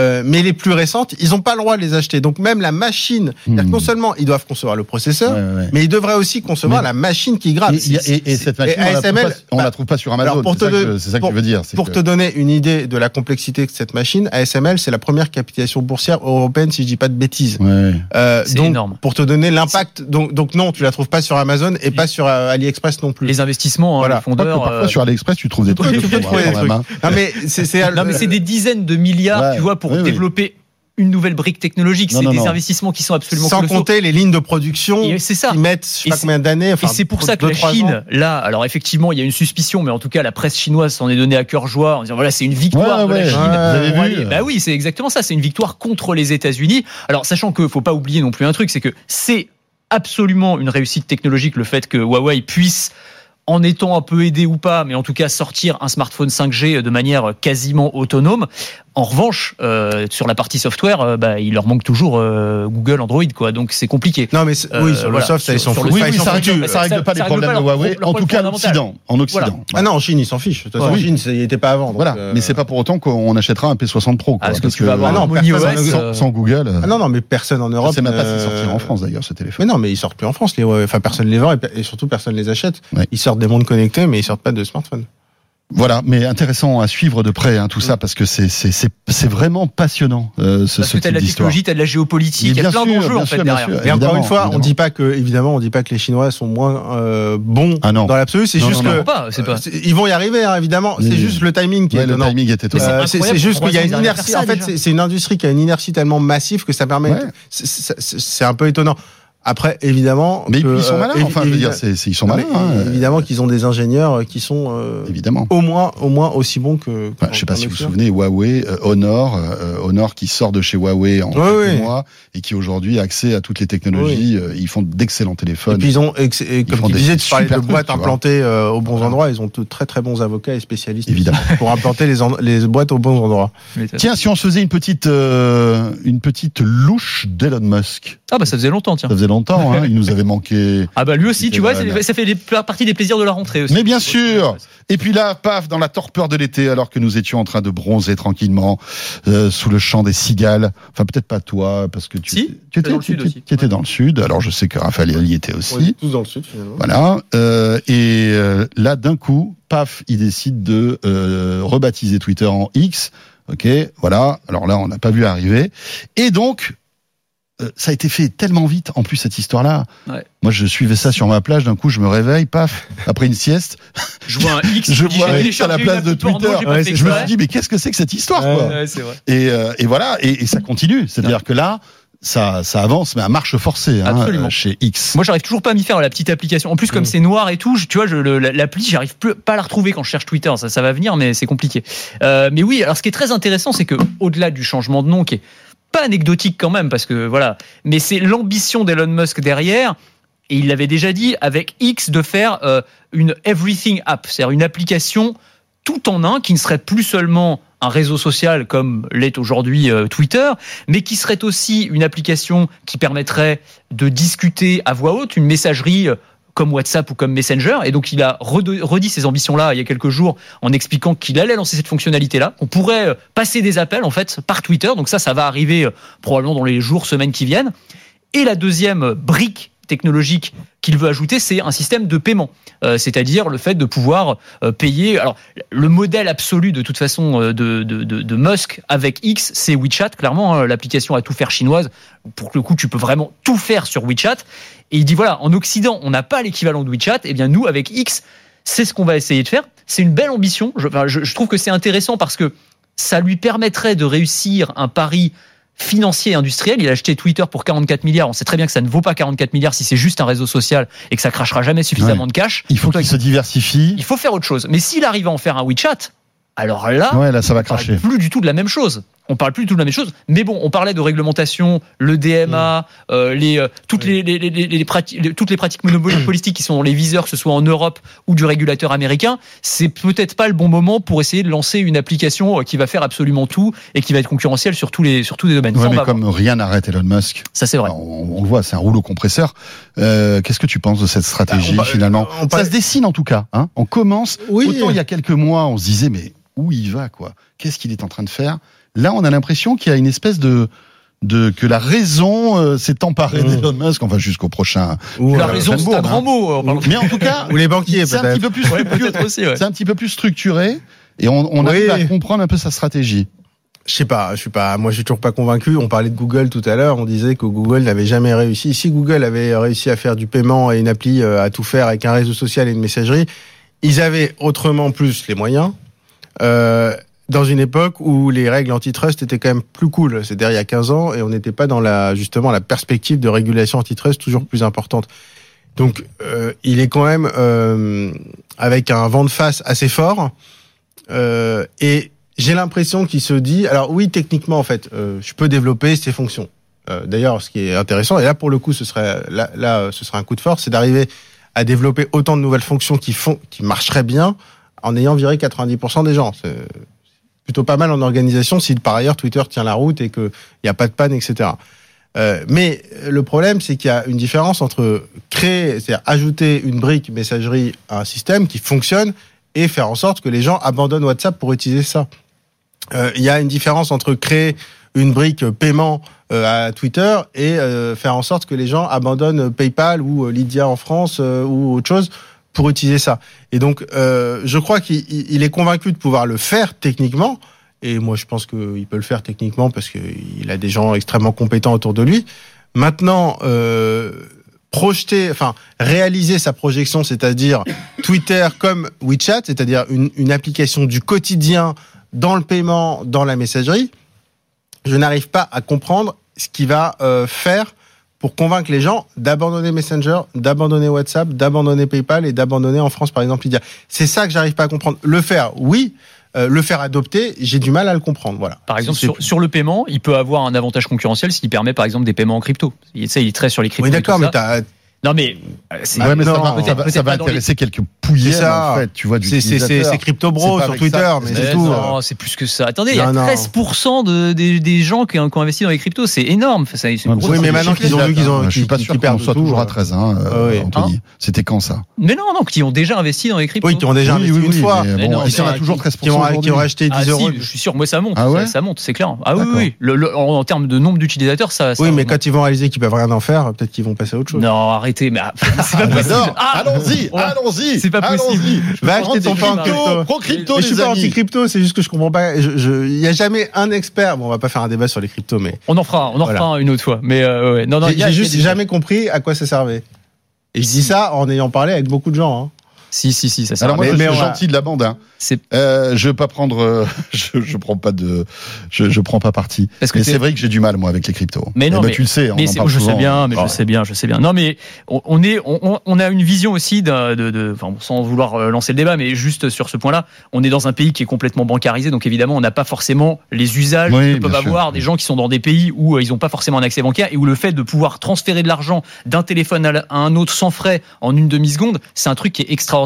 Euh, mais les plus récentes, ils n'ont pas le droit de les acheter. Donc même la machine, que Hmm. non seulement ils doivent concevoir le processeur, Ouais, ouais, ouais. mais ils devraient aussi concevoir Mais- la machine qui grave. Et, cette machine, Et on la trouve ASML, pas- on la trouve pas sur Amazon. C'est ça, que ça que pour- tu veux dire. Pour que- te donner une idée de la complexité de cette machine, ASML, c'est la première capitalisation boursière européenne, si je dis pas de bêtises. Ouais. Euh, C'est donc, énorme. Pour te donner l'impact, donc, donc non, tu la trouves pas sur Amazon et pas sur euh, AliExpress non plus. Les investissements, hein, Voilà. les fondeurs. parfois euh, sur AliExpress, tu trouves des trucs. tu peux trouver des trucs. hein. Non mais c'est c'est Non, mais c'est des dizaines de milliards, Ouais, tu vois, pour oui, oui. développer une nouvelle brique technologique. C'est des non. investissements qui sont absolument sans colossaux. compter les lignes de production c'est ça. qui mettent je sais pas combien d'années. Enfin, et c'est pour ça que deux, la. Chine, là, alors effectivement, il y a une suspicion, mais en tout cas, la presse chinoise s'en est donnée à cœur joie en disant voilà, c'est une victoire Ouais, de la ouais, Chine. ouais, vous avez vu. Bah oui, c'est exactement ça. C'est une victoire contre les États-Unis. Alors, sachant que faut pas oublier non plus un truc, c'est que c'est absolument une réussite technologique le fait que Huawei puisse en étant un peu aidé ou pas, mais en tout cas sortir un smartphone 5G de manière quasiment autonome. En revanche, euh, sur la partie software, euh, bah, il leur manque toujours euh, Google, Android, quoi. Donc c'est compliqué. Non mais c'est- Euh, oui sur voilà. le soft, ça, ils s'en foutent. Oui, oui, ça règle, ça règle Ça- pas ça les problèmes pas de leur- Huawei, leur en tout cas l'Occident. En Occident. Voilà. Ah non, en Chine, ils s'en fichent. De toute façon, Ouais. en Chine, c'est- il était pas à vendre. Voilà, donc, euh, mais c'est pas pour autant qu'on achètera un P60 Pro. Quoi, Ah, parce que tu vas avoir Ah non, OS, sans, euh, sans Google. Ah non, non, mais personne en Europe. sais même pas sortira en France d'ailleurs ce téléphone. Mais non, mais ils sortent plus en France. Les, Huawei. enfin, personne les vend et, surtout personne les achète. Ils sortent des mondes connectés, mais ils sortent pas de smartphones. Voilà, mais intéressant à suivre de près hein, tout ça parce que c'est c'est c'est c'est vraiment passionnant euh, ce, Parce ce que t'as de type la technologie, t'as de la géopolitique, il y a plein d'enjeux en fait derrière. Et encore une fois, on évidemment. dit pas que, évidemment, on dit pas que les Chinois sont moins euh, bons Ah non. dans l'absolu. C'est juste non, que non, pas, c'est pas. euh, ils vont y arriver, hein, évidemment. C'est juste le timing qui Ouais, est le timing est Mais étonnant. c'est Euh, c'est juste qu'il y a une inertie. En fait, c'est une industrie qui a une inertie tellement massive que ça permet. C'est un peu étonnant. Après, évidemment. Mais que, ils sont euh, malins. évi- Enfin, je veux dire, ils sont Non, malins. hein, Évidemment qu'ils ont des ingénieurs qui sont euh, Évidemment. au moins, au moins aussi bons que. Enfin, je sais pas si vous vous souvenez, Huawei, euh, Honor, euh, Honor qui sort de chez Huawei en quelques ouais. mois et qui aujourd'hui a accès à toutes les technologies. euh, Ils font d'excellents Et téléphones. puis ils ont, ex- et comme font tu des disais, tu parlais de boîtes implantées euh, aux bons Voilà. endroits. Ils ont de très très bons avocats et spécialistes Évidemment. [laughs] pour implanter les, les boîtes aux bons endroits. Tiens, si on se faisait une petite, euh, une petite louche d'Elon Musk. Ah bah ça faisait longtemps, tiens. Ça faisait longtemps, hein, il nous avait manqué. [laughs] Ah bah lui aussi, tu vois, ça fait des- partie des plaisirs de la rentrée aussi. Mais bien sûr. Et puis là, paf, dans la torpeur de l'été, alors que nous étions en train de bronzer tranquillement euh, sous le champ des cigales. Enfin, peut-être pas toi, parce que tu, Si, tu étais dans le sud tu- aussi. tu étais dans le sud. Alors, je sais que Raphaël y était aussi. tous dans le sud finalement. Voilà. Euh, et euh, là, d'un coup, paf, il décide de euh, rebaptiser Twitter en X. Ok, voilà. Alors là, on n'a pas vu arriver. Et donc, euh, ça a été fait tellement vite. En plus, cette histoire-là. Ouais. Moi, je suivais ça sur ma plage. D'un coup, je me réveille, paf, après une sieste. Je vois un [laughs] X, Je vois un X à la place de porno, Twitter. Ouais, Je me suis dit, mais qu'est-ce que c'est que cette histoire, Ouais. quoi Ouais, c'est vrai. et, euh, et voilà. Et, et ça continue. C'est-à-dire que là, ça, ça avance, mais à marche forcée hein, Absolument. euh, chez X. Moi, j'arrive toujours pas à m'y faire la petite application. En plus, comme Mm. c'est noir et tout, je- tu vois, je, le- la- l'appli, j'arrive plus- pas à la retrouver quand je cherche Twitter. Ça, ça va venir, mais c'est compliqué. Euh, mais oui, alors ce qui est très intéressant, c'est que au-delà du changement de nom, qui est pas anecdotique quand même, parce que voilà, mais c'est l'ambition d'Elon Musk derrière. Et il l'avait déjà dit avec X de faire euh, une everything app, c'est-à-dire une application tout en un qui ne serait plus seulement un réseau social comme l'est aujourd'hui euh, Twitter, mais qui serait aussi une application qui permettrait de discuter à voix haute, une messagerie euh, comme WhatsApp ou comme Messenger. Et donc, il a redit ces ambitions-là il y a quelques jours en expliquant qu'il allait lancer cette fonctionnalité-là. On pourrait euh, passer des appels, en fait, par Twitter. Donc ça, ça va arriver euh, probablement dans les jours, semaines qui viennent. Et la deuxième brique technologique qu'il veut ajouter, c'est un système de paiement, Euh, c'est-à-dire le fait de pouvoir euh, payer. Alors, le modèle absolu de toute façon euh, de, de, de, Musk avec X, c'est WeChat, clairement, hein, l'application à tout faire chinoise. Pour le coup, tu peux vraiment tout faire sur WeChat. Et il dit voilà, en Occident, on n'a pas l'équivalent de WeChat. Et bien nous, avec X, c'est ce qu'on va essayer de faire. C'est une belle ambition. Enfin, je trouve que c'est intéressant parce que ça lui permettrait de réussir un pari financier et industriel. Il a acheté Twitter pour 44 milliards. On sait très bien que ça ne vaut pas 44 milliards si c'est juste un réseau social et que ça crachera jamais suffisamment Ouais. de cash. Il faut qu'il se diversifie. il faut faire autre chose. Mais s'il arrive à en faire un WeChat, alors là, Ouais, là, ça va cracher. plus du tout de la même chose. On parle plus du tout de la même chose. Mais bon, on parlait de réglementation, le DMA, euh, les, euh, toutes, les, les, les, les- les pratiques, les- toutes les pratiques monopolistiques [coughs] qui sont les viseurs, que ce soit en Europe ou du régulateur américain. C'est peut-être pas le bon moment pour essayer de lancer une application euh, qui va faire absolument tout et qui va être concurrentielle sur tous les, sur tous les domaines. Ouais, Ça, on mais va voir. comme rien n'arrête Elon Musk, Ça, c'est vrai. on, on le voit, c'est un rouleau compresseur. Euh, Qu'est-ce que tu penses de cette stratégie Bah, on pa- finalement? on Ça se dessine en tout cas. Hein on commence. Oui. Autant il y a quelques mois, on se disait mais où il va quoi? Qu'est-ce qu'il est en train de faire? Là, on a l'impression qu'il y a une espèce de de que la raison euh, s'est emparée Mmh. d'Elon Musk, enfin jusqu'au prochain. Ou, La euh, raison, c'est un grand hein. mot. Mais en tout cas, [laughs] ou les banquiers c'est un petit peut-être. peu plus Ouais, structuré. peut-être aussi, ouais. C'est un petit peu plus structuré et on, on Oui. arrive à comprendre un peu sa stratégie. Je sais pas, je suis pas, moi je suis toujours pas convaincu. On parlait de Google tout à l'heure, on disait que Google n'avait jamais réussi. Si Google avait réussi à faire du paiement et une appli euh, à tout faire avec un réseau social et une messagerie, ils avaient autrement plus les moyens. Euh, dans une époque où les règles antitrust étaient quand même plus cool, c'est-à-dire il y a 15 ans, et on n'était pas dans la justement la perspective de régulation antitrust toujours plus importante. Donc euh, il est quand même euh, avec un vent de face assez fort, euh, et j'ai l'impression qu'il se dit, alors oui, techniquement en fait, euh, je peux développer ces fonctions. Euh, D'ailleurs, ce qui est intéressant, et là pour le coup, ce serait là, là ce serait un coup de force, c'est d'arriver à développer autant de nouvelles fonctions qui font, qui marcheraient bien, en ayant viré 90% des gens. Plutôt pas mal en organisation si par ailleurs Twitter tient la route et qu'il n'y a pas de panne, etc. Euh, mais le problème, c'est qu'il y a une différence entre créer, c'est-à-dire ajouter une brique messagerie à un système qui fonctionne et faire en sorte que les gens abandonnent WhatsApp pour utiliser ça. Euh, Il y a une différence entre créer une brique paiement euh, à Twitter et euh, faire en sorte que les gens abandonnent PayPal ou euh, Lydia en France ou autre chose pour utiliser ça. Et donc, euh, je crois qu'il il- il est convaincu de pouvoir le faire techniquement. Et moi, je pense qu'il peut le faire techniquement parce qu'il a des gens extrêmement compétents autour de lui. Maintenant, euh, projeter, enfin, réaliser sa projection, c'est-à-dire Twitter comme WeChat, c'est-à-dire une, une application du quotidien dans le paiement, dans la messagerie, je n'arrive pas à comprendre ce qu'il va euh, faire pour convaincre les gens d'abandonner Messenger, d'abandonner WhatsApp, d'abandonner PayPal et d'abandonner en France par exemple Lydia. C'est ça que j'arrive pas à comprendre. Le faire, oui. Euh, le faire adopter, j'ai du mal à le comprendre. Voilà. Par exemple, sur, sur le paiement, il peut avoir un avantage concurrentiel s'il permet, par exemple, des paiements en crypto. Il, tu sais, il est très sur les cryptos. Oui, d'accord, mais ça. t'as Non, mais euh, c'est ouais, mais ça va, peut-être- ça va, ça peut-être va pas dans les- intéresser quelques ça. en fait, tu vois, du c'est c'est c'est c'est crypto bro sur Twitter, ça, mais c'est tout. non, c'est plus que ça. Attendez, il y a Non, non. 13% de, des, des gens qui ont, qui ont investi dans les cryptos. C'est énorme. Ça- Oui, mais maintenant qu'ils ont vu qu'ils ont- d'affaires. Je suis pas sûr qu'on soit toujours à ouais. 13, hein, euh, Ah oui. Anthony. C'était quand ça? Mais non, non, qui ont déjà investi dans les cryptos. Oui, qui ont déjà investi une fois. a mais toujours qui- 13% Qui ont, acheté 10 Ah, euros. je suis sûr. Moi, ça monte. Ah ça, monte, c'est clair. Ah oui, oui. En, termes de nombre d'utilisateurs, ça. Oui, mais quand ils vont réaliser qu'ils peuvent rien en faire, peut-être qu'ils vont passer à autre chose. Non, arrêtez. Mais ah, [laughs] c'est pas possible. Ah allons-y, Ouais. allons-y. C'est pas possible. allons-y. Va acheter ton crypto, crypto. Prends crypto, je suis les pas amis. anti-crypto, c'est juste que je comprends pas. Il y a jamais un expert. Bon, on va pas faire un débat sur les cryptos, mais On en fera, on en fera une autre fois. Mais euh, non, non, j'ai juste jamais compris à quoi ça servait. Et je dis ça en ayant parlé avec beaucoup de gens. hein. Si, si, si, ça sert. Alors moi, Mais- je mais suis gentil de la bande. Hein. C'est Euh, je veux pas prendre, euh, [laughs] je, je prends pas de, je, je prends pas parti. parce que Mais c'est vrai que j'ai du mal moi avec les cryptos. Mais non, Eh ben, mais- tu le sais, on Mais en c'est- parle je sais bien, mais Ah. je sais bien, je sais bien. Non, mais on, on est, on, on a une vision aussi de, de, enfin, sans vouloir euh, lancer le débat, mais juste sur ce point-là, on est dans un pays qui est complètement bancarisé, donc évidemment, on n'a pas forcément les usages Oui, que peuvent sûr. avoir des gens qui sont dans des pays où ils n'ont pas forcément un accès bancaire et où le fait de pouvoir transférer de l'argent d'un téléphone à un autre sans frais en une demi seconde, c'est un truc qui est extraordinaire.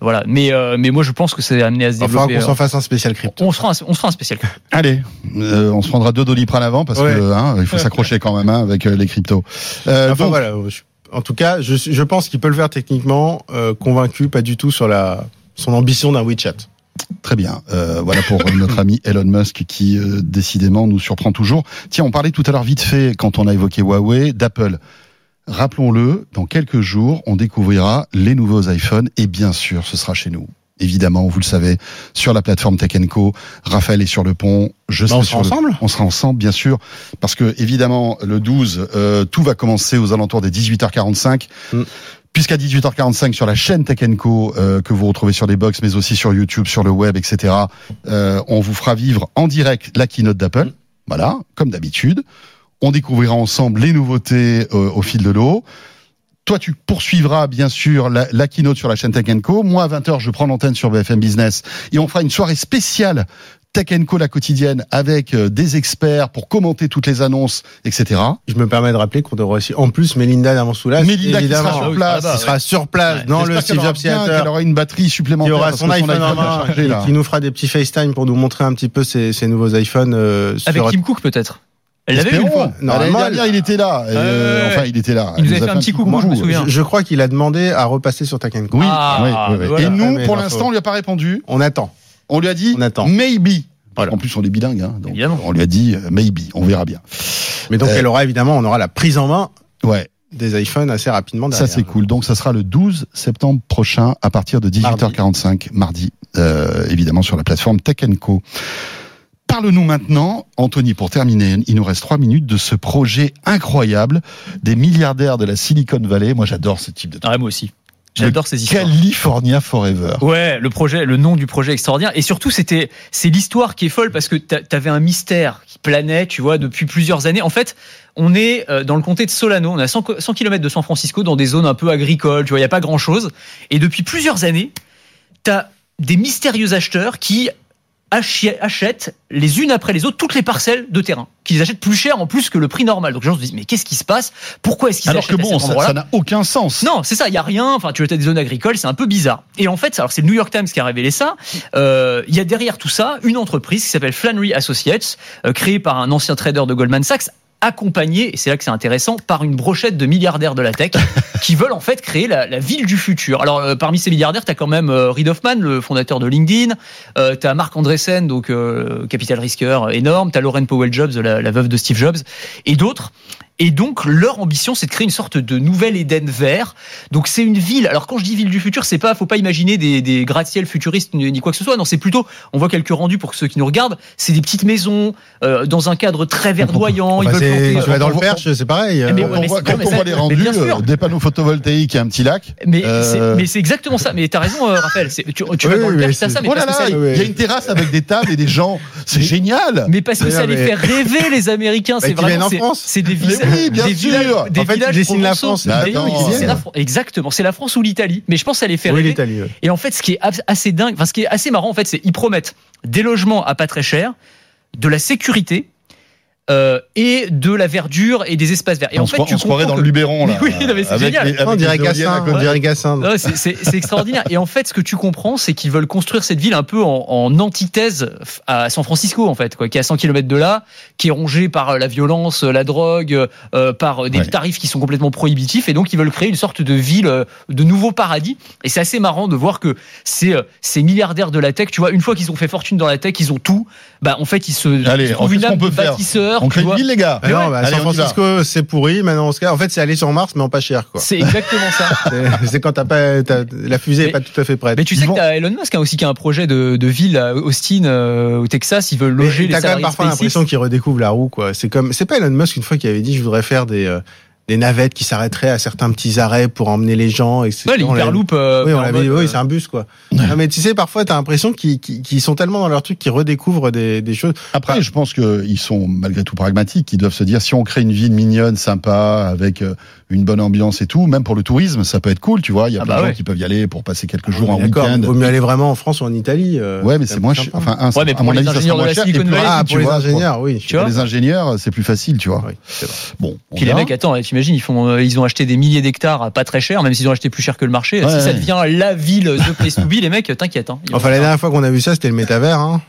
Voilà. Mais, euh, mais moi, je pense que c'est amené à se développer. qu'on s'en fasse un spécial crypto. on se fera, un, on se fera un spécial. [laughs] Allez, euh, on se prendra deux doliprane avant parce Ouais. que hein, il faut [laughs] s'accrocher quand même hein, avec euh, les cryptos. Euh, Enfin donc, voilà. je- en tout cas, je, pense qu'il peut le faire techniquement, euh, convaincu, pas du tout sur la son ambition d'un WeChat. Très bien. Euh, voilà pour notre ami Elon Musk qui euh, décidément nous surprend toujours. Tiens, on parlait tout à l'heure vite fait quand on a évoqué Huawei d'Apple. Rappelons-le, dans quelques jours, on découvrira les nouveaux iPhones et bien sûr, ce sera chez nous. Évidemment, vous le savez, sur la plateforme Tech Co. Raphaël est sur le pont. Je Bah, serai on sera le- ensemble On sera ensemble, bien sûr, parce que évidemment, le 12, euh, tout va commencer aux alentours des 18h45. Mm. Puisqu'à 18h45 sur la chaîne Tech Co euh, que vous retrouvez sur les box, mais aussi sur YouTube, sur le web, etc. euh, on vous fera vivre en direct la keynote d'Apple. Voilà, comme d'habitude. On découvrira ensemble les nouveautés euh, au fil de l'eau. Toi, tu poursuivras bien sûr la, la keynote sur la chaîne Tech Co. Moi, à 20h, je prends l'antenne sur BFM Business et on fera une soirée spéciale Tech Co la quotidienne avec euh, des experts pour commenter toutes les annonces, etc. Je me permets de rappeler qu'on devrait aussi, en plus, Melinda Namansoulas, Melinda qui sera sur oui, place. ah bah, qui sera sur place Ouais. dans le Steve aura Jobs Theater. qu'elle aura une batterie qui supplémentaire. aura parce son iPhone en est main chargé, et là. qui nous fera des petits FaceTime pour nous montrer un petit peu ses, ses nouveaux iPhones euh, Avec sur Tim Cook peut-être. Elle l'avait vu une fois. L'année Normalement, dernière, elle- il était là. Euh, enfin, il était là. Il nous nous avait a fait un petit coup, moi, je me souviens. Je, je crois qu'il a demandé à repasser sur Takenko. Oui, Ah, oui, oui, oui. voilà. Et nous, pour l'instant, on lui a pas répondu. On attend. On lui a dit On attend. maybe. Voilà. En plus, on est bilingue, hein, donc Évidemment. on lui a dit euh, maybe. On verra bien. Mais donc, Euh, elle aura évidemment, on aura la prise en main Ouais, des iPhones assez rapidement ça derrière. c'est cool. Donc, ça sera le 12 septembre prochain à partir de 18h45 mardi, euh, évidemment sur la plateforme Tech Co. Parle-nous maintenant, Anthony, pour terminer, il nous reste trois minutes de ce projet incroyable des milliardaires de la Silicon Valley. Moi, j'adore ce type de truc. Ah, moi aussi. J'adore ces histoires. California Forever. Ouais, le projet, le nom du projet extraordinaire. Et surtout, c'était, c'est l'histoire qui est folle parce que t'a- t'avais un mystère qui planait, tu vois, depuis plusieurs années. En fait, on est euh, dans le comté de Solano, on est à 100, co- 100 km de San Francisco, dans des zones un peu agricoles, tu vois, il n'y a pas grand chose. Et depuis plusieurs années, t'as des mystérieux acheteurs qui achètent les unes après les autres toutes les parcelles de terrain, qu'ils achètent plus cher en plus que le prix normal. Donc les gens se disent, mais qu'est-ce qui se passe? Pourquoi est-ce qu'ils achètent que à bon, cet ça n'a aucun sens. non, c'est ça, il y a rien. Enfin, tu as des zones agricoles, c'est un peu bizarre. Et en fait, alors c'est le New York Times qui a révélé ça. Euh, Il y a derrière tout ça une entreprise qui s'appelle Flannery Associates, euh, créée par un ancien trader de Goldman Sachs accompagné, et c'est là que c'est intéressant, par une brochette de milliardaires de la tech [laughs] qui veulent en fait créer la, la ville du futur. Alors euh, parmi ces milliardaires, tu as quand même euh, Reid Hoffman, le fondateur de LinkedIn, euh, tu as Marc Andreessen, donc euh, capital risqueur énorme, tu as Lauren Powell Jobs, la, la veuve de Steve Jobs, et d'autres. Et donc leur ambition, c'est de créer une sorte de nouvel Éden vert. Donc c'est une ville. Alors quand je dis ville du futur, c'est pas, faut pas imaginer des, des gratte-ciel futuristes ni quoi que ce soit. Non, c'est plutôt, on voit quelques rendus pour ceux qui nous regardent. C'est des petites maisons euh, dans un cadre très verdoyant. Ils Bah, veulent c'est- planter- tu vas dans le Perche, c'est pareil. Mais euh, on mais voit, quand on voit les rendus, euh, des panneaux photovoltaïques et un petit lac. Mais Euh, c'est exactement ça. Mais t'as raison, euh, Raphaël. Tu, tu Oui, vas dans le Perche, t'as ça. Mais Oh là parce que là, ça- il y a une terrasse avec des tables et des gens. C'est génial. mais parce que ça les fait rêver les Américains. [laughs] C'est vraiment en c'est- des visages, oui, [laughs] bien des sûr. villages, des En fait, ils villages dessinent la. France. C'est la exactement. C'est la France ou l'Italie. Mais je pense que ça les fait Oui, l'Italie. ouais. Et en fait, ce qui est assez dingue, enfin, ce qui est assez marrant, en fait, c'est qu'ils promettent des logements à pas très cher, de la sécurité. Euh, et de la verdure et des espaces verts. Et on en fait, croit- tu on se croirait dans que- le Luberon, là. Oui, non, mais c'est avec génial. les- On dirait Gassin, c'est- extraordinaire. Et en fait, ce que tu comprends, c'est qu'ils veulent construire cette ville un peu en, en antithèse à San Francisco, en fait, quoi, qui est à 100 km de là, qui est rongée par la violence, la drogue, euh, par des Ouais. tarifs qui sont complètement prohibitifs. Et donc, ils veulent créer une sorte de ville, euh, de nouveau paradis. Et c'est assez marrant de voir que ces, euh, ces milliardaires de la tech, tu vois, une fois qu'ils ont fait fortune dans la tech, ils ont tout. Bah, en fait, ils se Allez, ils trouvent une âme de faire bâtisseur. On crée une ville, les gars. Ah non, bah, Allez, San. Francisco, c'est pourri. Maintenant, se- en fait, c'est aller sur Mars, mais en pas cher, quoi. C'est exactement ça. [laughs] C'est- quand t'as pas, t'as- la fusée Mais- est pas tout à fait prête. Mais tu Ils sais vont- que t'as Elon Musk hein, aussi qui a un projet de, de ville à Austin, euh, au Texas. Ils veulent Mais loger les T'as quand même salariés parfois l'impression qu'il redécouvre la roue, quoi. C'est comme, c'est pas Elon Musk une fois qui avait dit, je voudrais faire des, euh, des navettes qui s'arrêteraient à certains petits arrêts pour emmener les gens. Et c'est- Ouais, euh, Oui, dit, oui, euh, c'est un bus, quoi. Non, mais tu sais, parfois, t'as l'impression qu'ils, sont tellement dans leur truc qu'ils redécouvrent des, des choses. Après, je pense qu'ils sont malgré tout pragmatiques. Ils doivent se dire si on crée une ville mignonne, sympa, avec euh, une bonne ambiance et tout, même pour le tourisme, ça peut être cool, tu vois. Il y a Ah plein bah de gens ouais. qui peuvent y aller pour passer quelques jours en week-end. Vaut mieux aller vraiment en France ou en Italie. euh, Ouais, mais c'est moins cher. Enfin, un, Ouais, mais à pour mon les avis, ça ingénieurs sera de moins cher. Ah, tu pour les vois, ingénieurs, oui. Tu vois Pour les ingénieurs, c'est plus facile, tu vois. Oui, vrai. Bon, on Puis les mecs, attends, t'imagines, ils font, euh, ils ont acheté des milliers d'hectares à pas très cher, même s'ils ont acheté plus cher que le marché. Ouais, si ça devient la ville The Place to Be, les mecs, t'inquiète. Hein, Enfin, la dernière fois qu'on a vu ça, c'était le métavers, hein.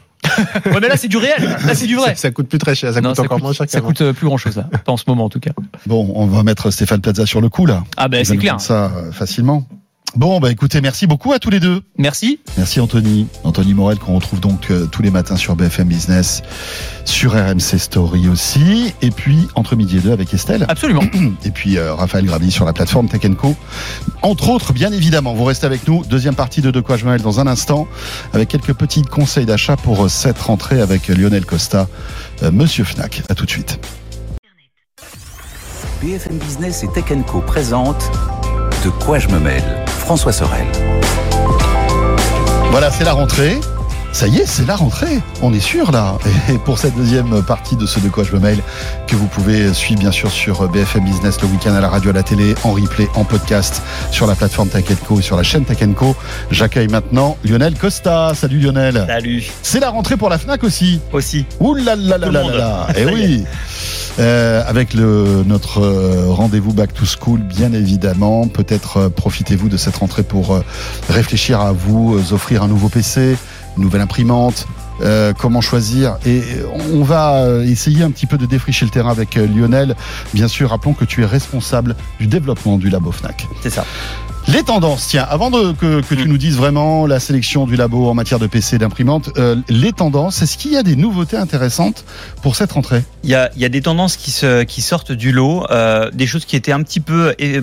Ouais, mais là, c'est du réel. Là, c'est du vrai. Ça, ça coûte plus très cher, ça Non, coûte encore moins cher ça coûte euh, plus grand chose là, pas en ce moment en tout cas. Bon, on va mettre Stéphane Plaza sur le coup, là. Ah ben va c'est clair. ça euh, facilement. Bon, bah écoutez, merci beaucoup à tous les deux. Merci. Merci Anthony. Anthony Morel qu'on retrouve donc euh, tous les matins sur BFM Business, sur RMC Story aussi, et puis entre midi et deux avec Estelle. Absolument. [clears throat] Et puis euh, Raphaël Gravi sur la plateforme Tech Co. Entre autres, bien évidemment, vous restez avec nous. Deuxième partie de De quoi je me mêle dans un instant, avec quelques petits conseils d'achat pour euh, cette rentrée avec Lionel Costa, euh, Monsieur Fnac. À tout de suite. BFM Business et Tech Co présente De quoi je me mêle François Sorel. Voilà, c'est la rentrée. Ça y est, c'est la rentrée. On est sûr là. Et pour cette deuxième partie de ce de quoi je me mail, que vous pouvez suivre bien sûr sur BFM Business le week-end à la radio, à la télé, en replay, en podcast, sur la plateforme Tech Co et sur la chaîne Tech Co. J'accueille maintenant Lionel Costa. Salut Lionel. Salut. C'est la rentrée pour la Fnac aussi. Aussi. Ouh là là là là là. Y oui. Euh, avec notre euh, rendez-vous Back to School, bien évidemment. Peut-être euh, profitez-vous de cette rentrée pour réfléchir à vous offrir un nouveau PC, une nouvelle imprimante. comment choisir et on va essayer un petit peu de défricher le terrain avec Lionel. Bien sûr, rappelons que tu es responsable du développement du labo Fnac. C'est ça. Les tendances, tiens, avant de, que, que tu Mm. nous dises vraiment la sélection du labo en matière de PC et d'imprimante, euh, les tendances, est-ce qu'il y a des nouveautés intéressantes pour cette rentrée? Il y a, il y a des tendances qui, se, qui sortent du lot, euh, des choses qui étaient un petit peu, euh,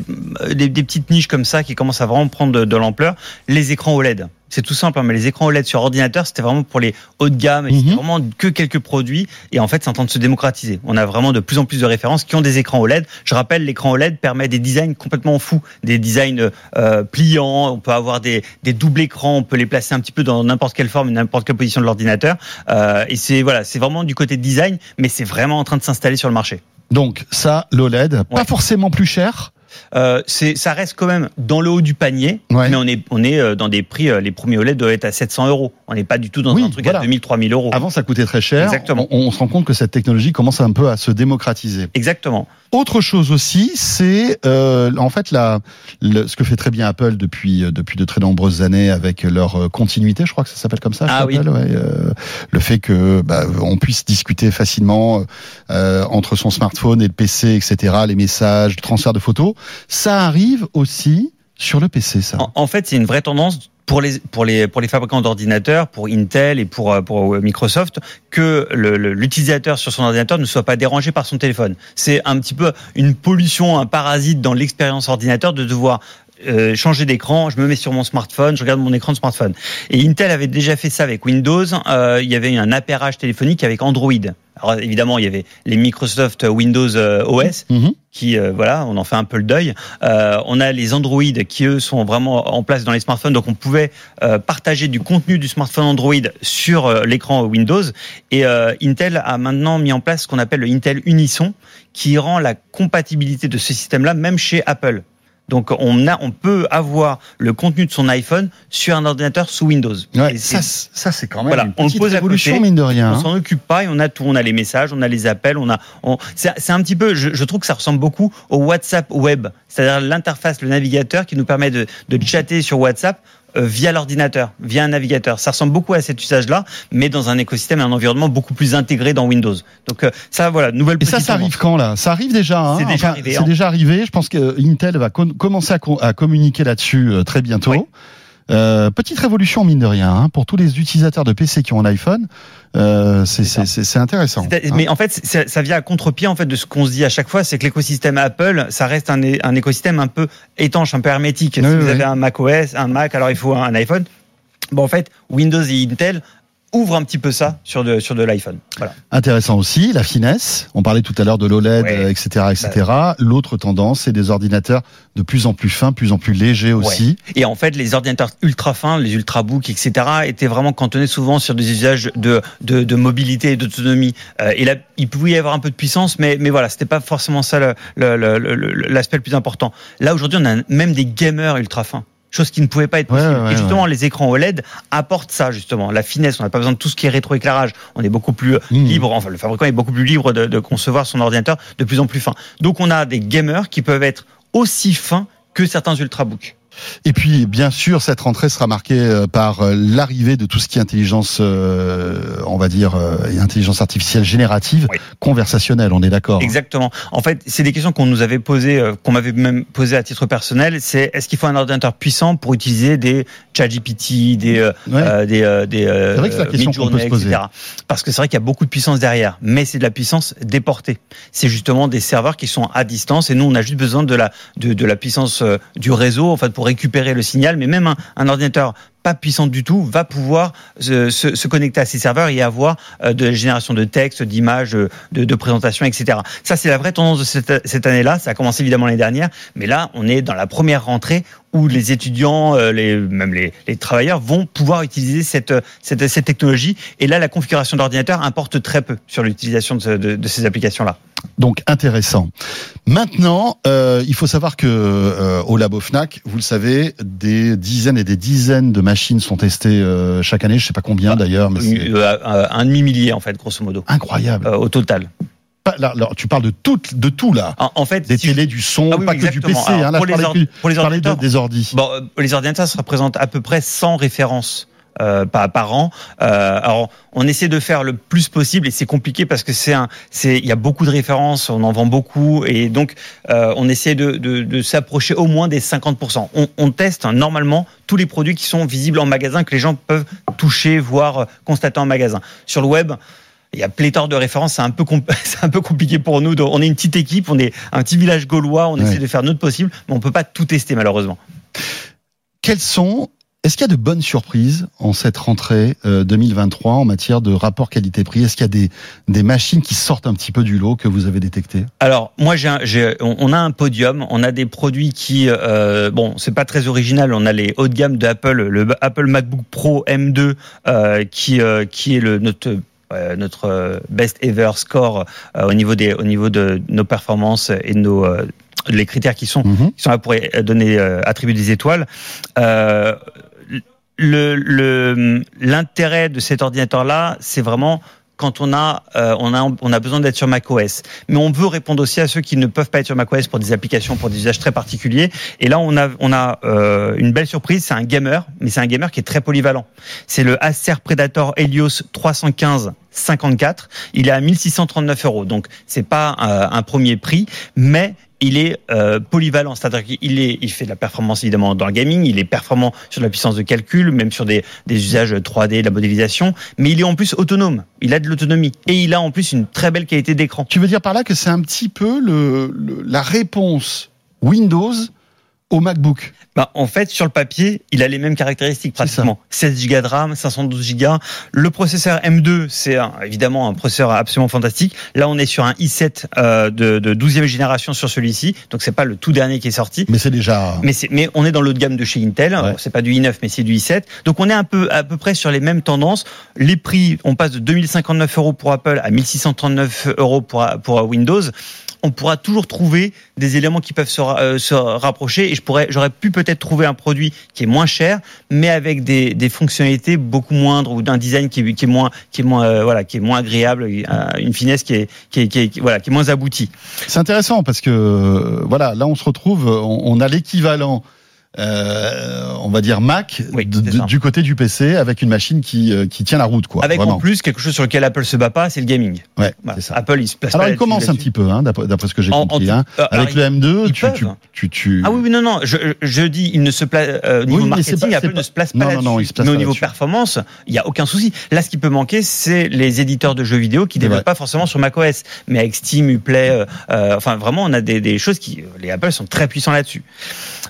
des, des petites niches comme ça qui commencent à vraiment prendre de, de l'ampleur. Les écrans OLED. C'est tout simple, hein, mais les écrans OLED sur ordinateur, c'était vraiment pour les hauts de gamme, et Mhm. c'était vraiment que quelques produits, et en fait, c'est en train de se démocratiser. On a vraiment de plus en plus de références qui ont des écrans OLED. Je rappelle, l'écran OLED permet des designs complètement fous, des designs euh, pliants, on peut avoir des, des doubles écrans, on peut les placer un petit peu dans n'importe quelle forme, n'importe quelle position de l'ordinateur, euh, et c'est voilà, c'est vraiment du côté design, mais c'est vraiment en train de s'installer sur le marché. Donc ça, l'OLED, pas forcément plus cher. Euh, c'est, ça reste quand même dans le haut du panier, Ouais. mais on est, on est euh, dans des prix, euh, les premiers OLED doivent être à 700 euros. On n'est pas du tout dans Oui, un truc voilà. à 2000, 3000 euros. Avant, ça coûtait très cher. Exactement. On, on se rend compte que cette technologie commence un peu à se démocratiser. Exactement. Autre chose aussi, c'est euh, en fait la, le- ce que fait très bien Apple depuis euh, depuis de très nombreuses années avec leur continuité. Je crois que ça s'appelle comme ça. Ah oui. Ouais, euh, le fait que bah, on puisse discuter facilement euh, entre son smartphone et le PC, etc. Les messages, le transfert de photos, ça arrive aussi sur le PC. Ça. En, fait, c'est une vraie tendance pour les pour les pour les fabricants d'ordinateurs, pour Intel et pour euh, pour Microsoft, que l'utilisateur sur son ordinateur ne soit pas dérangé par son téléphone. C'est un petit peu une pollution, un parasite dans l'expérience ordinateur de devoir euh, changer d'écran, je me mets sur mon smartphone, je regarde mon écran de smartphone. Et Intel avait déjà fait ça avec Windows. Euh, il y avait un appairage téléphonique avec Android. Alors évidemment, il y avait les Microsoft Windows euh, OS Mhm. qui euh, voilà, on en fait un peu le deuil. Euh, on a les Android qui eux sont vraiment en place dans les smartphones, donc on pouvait euh, partager du contenu du smartphone Android sur l'écran Windows. Et Intel a maintenant mis en place ce qu'on appelle le Intel Unison, qui rend la compatibilité de ce système-là même chez Apple. Donc on a, on peut avoir le contenu de son iPhone sur un ordinateur sous Windows. Ouais, ça, ça c'est quand même Voilà, une on le petite pose à révolution côté, mine de rien. on hein. s'en occupe pas et on a tout. On a les messages, on a les appels, on a. C'est un petit peu. Je, je trouve que ça ressemble beaucoup au WhatsApp web, c'est-à-dire l'interface, le navigateur qui nous permet de, de chatter sur WhatsApp. Euh, via l'ordinateur, via un navigateur. Ça ressemble beaucoup à cet usage-là, mais dans un écosystème et un environnement beaucoup plus intégré dans Windows. Donc euh, ça, voilà, nouvelle Et ça, ça arrive quand là? Ça arrive déjà. Hein? C'est déjà hein. déjà arrivé. Je pense que Intel va commencer à, co- à communiquer là-dessus euh, très bientôt. Oui. Euh, petite révolution mine de rien hein, pour tous les utilisateurs de PC qui ont un iPhone. Euh, c'est intéressant. Hein. Mais en fait, ça vient à contre-pied en fait de ce qu'on se dit à chaque fois, c'est que l'écosystème Apple, ça reste un, écosystème un peu étanche, un peu hermétique. Oui, si oui, vous avez un Mac OS, un Mac, alors il faut un iPhone. Bon, en fait, Windows et Intel ouvrent un petit peu ça sur de sur de l'iPhone. Voilà. Intéressant aussi la finesse. On parlait tout à l'heure de l'OLED, Ouais. Bah etc., etc. L'autre tendance, c'est des ordinateurs de plus en plus fins, plus en plus légers aussi. Et en fait, les ordinateurs ultra fins, les ultrabooks, etc., étaient vraiment cantonnés souvent sur des usages de, de, de mobilité et d'autonomie. Euh, et là, il pouvait y avoir un peu de puissance, mais, mais voilà, c'était pas forcément ça le- le- le- le- le- l'aspect le plus important. Là, aujourd'hui, on a même des gamers ultra fins. Chose qui ne pouvait pas être possible. ouais, et justement, les écrans OLED apportent ça, justement. La finesse, on n'a pas besoin de tout ce qui est rétroéclairage. On est beaucoup plus Mmh. libre, enfin, le fabricant est beaucoup plus libre de, de concevoir son ordinateur de plus en plus fin. Donc, on a des gamers qui peuvent être aussi fins que certains ultrabooks. Et puis, bien sûr, cette rentrée sera marquée euh, par euh, l'arrivée de tout ce qui est intelligence, euh, on va dire, euh, intelligence artificielle générative, Oui. conversationnelle. On est d'accord. hein? Exactement. En fait, c'est des questions qu'on nous avait posées, qu'on m'avait même posées à titre personnel. C'est est-ce qu'il faut un ordinateur puissant pour utiliser des ChatGPT, des euh, Ouais. des des vrai que la question qu'on peut se poser. etc. Parce que c'est vrai qu'il y a beaucoup de puissance derrière, mais c'est de la puissance déportée. C'est justement des serveurs qui sont à distance et nous on a juste besoin de la de, de la puissance du réseau en fait pour récupérer le signal. Mais même un, ordinateur pas puissant du tout va pouvoir se, se, connecter à ces serveurs et avoir euh, de génération de textes, d'images, euh, de, de présentations, etc. Ça, c'est la vraie tendance de cette, cette année-là. Ça a commencé évidemment l'année dernière, mais là, on est dans la première rentrée où les étudiants, euh, les, même les, les travailleurs vont pouvoir utiliser cette, cette, cette technologie. Et là, la configuration d'ordinateur importe très peu sur l'utilisation de, ce- de, de ces applications-là. Donc intéressant. Maintenant, euh, il faut savoir que euh, au labo Fnac, vous le savez, des dizaines et des dizaines de machines sont testées euh, chaque année. Je sais pas combien d'ailleurs, mais Euh, un un demi-millier, en fait, grosso modo, incroyable. euh, au total. Là, là, tu parles de tout, de tout là. En, en fait, Des si- télés, du son, Ah oui, pas oui, que du. PC. Alors, hein, là, pour je les plus- pour les parlais de- ordinateurs- des ordis. Bon, euh, les ordinateurs se représentent à peu près 100 références. Euh, par, par an. Euh, alors, on essaie de faire le plus possible et c'est compliqué parce que c'est un, c'est, il y a beaucoup de références, on en vend beaucoup et donc euh, on essaie de, de, de s'approcher au moins des 50%. On, on teste hein, normalement tous les produits qui sont visibles en magasin que les gens peuvent toucher, voir, euh, constater en magasin. Sur le web. Il y a pléthore de références, c'est un peu [laughs] c'est un peu compliqué pour nous. On est une petite équipe, on est un petit village gaulois, on Ouais. essaie de faire notre possible, mais on peut pas tout tester malheureusement. Quelles sont est-ce qu'il y a de bonnes surprises en cette rentrée euh, 2023 en matière de rapport qualité-prix? Est-ce qu'il y a des, des machines qui sortent un petit peu du lot que vous avez détectées? Alors moi j'ai, un- j'ai- on a un podium, on a des produits qui euh, bon c'est pas très original, on a les haut de gamme de Apple, le Apple MacBook Pro M2 euh, qui euh, qui est le notre euh, notre euh, best ever score euh, au niveau des au niveau de nos performances et de nos euh, les critères qui sont Mhm. qui sont là pour donner euh, attribuer des étoiles. Euh, le le- l'intérêt de cet ordinateur là, c'est vraiment quand on a euh, on a on a besoin d'être sur macOS, mais on veut répondre aussi à ceux qui ne peuvent pas être sur macOS pour des applications, pour des usages très particuliers. Et là, on a on a euh, une belle surprise, c'est un gamer, mais c'est un gamer qui est très polyvalent. C'est le Acer Predator Helios 315 54. Il est à 1639 euros, donc c'est pas euh, un premier prix, mais il est euh, polyvalent, c'est-à-dire qu'il est, il fait de la performance évidemment dans le gaming, il est performant sur la puissance de calcul, même sur des, des usages 3D, de la modélisation, mais il est en plus autonome, il a de l'autonomie. Et il a en plus une très belle qualité d'écran. Tu veux dire par là que c'est un petit peu le, le- la réponse Windows au MacBook Bah, en fait, sur le papier, il a les mêmes caractéristiques pratiquement. 16 Go de RAM, 512 Go. Le processeur M2, c'est évidemment un processeur absolument fantastique. Là, on est sur un i7 euh, de, de 12e génération sur celui-ci, donc c'est pas le tout dernier qui est sorti. Mais c'est déjà. Mais, c'est- mais on est dans de gamme de chez Intel. Ouais. C'est pas du i9, mais c'est du i7. Donc on est un peu à peu près sur les mêmes tendances. Les prix, on passe de 2059 euros pour Apple à 1639 euros pour, pour Windows. On pourra toujours trouver des éléments qui peuvent se, euh, se rapprocher. Et je pourrais, j'aurais pu peut-être trouver un produit qui est moins cher, mais avec des, des fonctionnalités beaucoup moindres ou d'un design qui, est- moins, qui est moins, euh, voilà, qui est moins agréable, euh, une finesse qui est, qui est, voilà, qui est moins aboutie. C'est intéressant parce que voilà, là on se retrouve, on a l'équivalent. Euh, on va dire Mac Oui, du côté du PC avec une machine qui, euh, qui tient la route quoi. Avec vraiment. en plus quelque chose sur lequel Apple se bat pas, c'est le gaming. Ouais, ça. Apple, il se place Alors pas il commence un petit peu, hein, d'après ce que j'ai en compris. hein. euh, Avec le M2, ils tu, tu, tu, tu- Ah oui, oui, non, non. Je, je dis, il ne se place euh, au niveau Oui, marketing, pas- Apple pas- ne se place pas non, là-dessus. non, il se place mais au niveau performance, il y a aucun souci. Là, ce qui peut manquer, c'est les éditeurs de jeux vidéo qui développent pas forcément sur macOS, mais avec Steam, Uplay. euh, enfin, vraiment, on a des, des choses qui, les Apple sont très puissants là-dessus.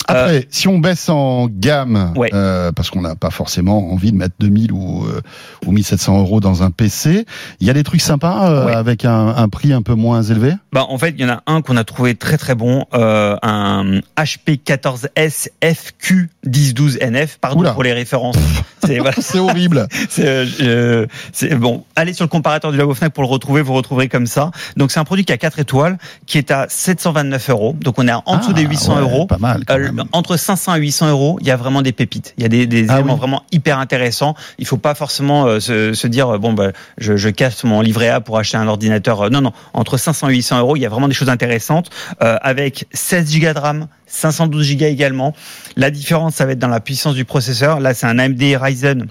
Après, si on baisse en gamme, Ouais. euh, parce qu'on n'a pas forcément envie de mettre 2000 ou, euh, ou 1700 euros dans un PC, il y a des trucs sympas euh, Ouais. avec un, un prix un peu moins élevé? Bah, en fait, il y en a un qu'on a trouvé très très bon, euh, un HP 14S FQ 1012 NF. Pardon Oula. pour les références. [laughs] C'est voilà. Horrible. [laughs] C'est euh, euh, bon. Allez sur le comparateur du Labo Fnac pour le retrouver. Vous retrouverez comme ça. Donc c'est un produit qui a 4 étoiles, qui est à 729 euros. Donc on est en dessous Ah, des 800 ouais, euros. Pas mal. Quand Euh, même. entre 500 500 à 800 euros, il y a vraiment des pépites. Il y a des, des Ah éléments oui. vraiment hyper intéressants. Il faut pas forcément euh, se, se dire euh, bon bah je, je casse mon livret A pour acheter un ordinateur. Euh, Non non, entre 500 et 800 euros, il y a vraiment des choses intéressantes euh, avec 16 Go de RAM. 512 Go également. La différence, ça va être dans la puissance du processeur. Là, c'est un AMD Ryzen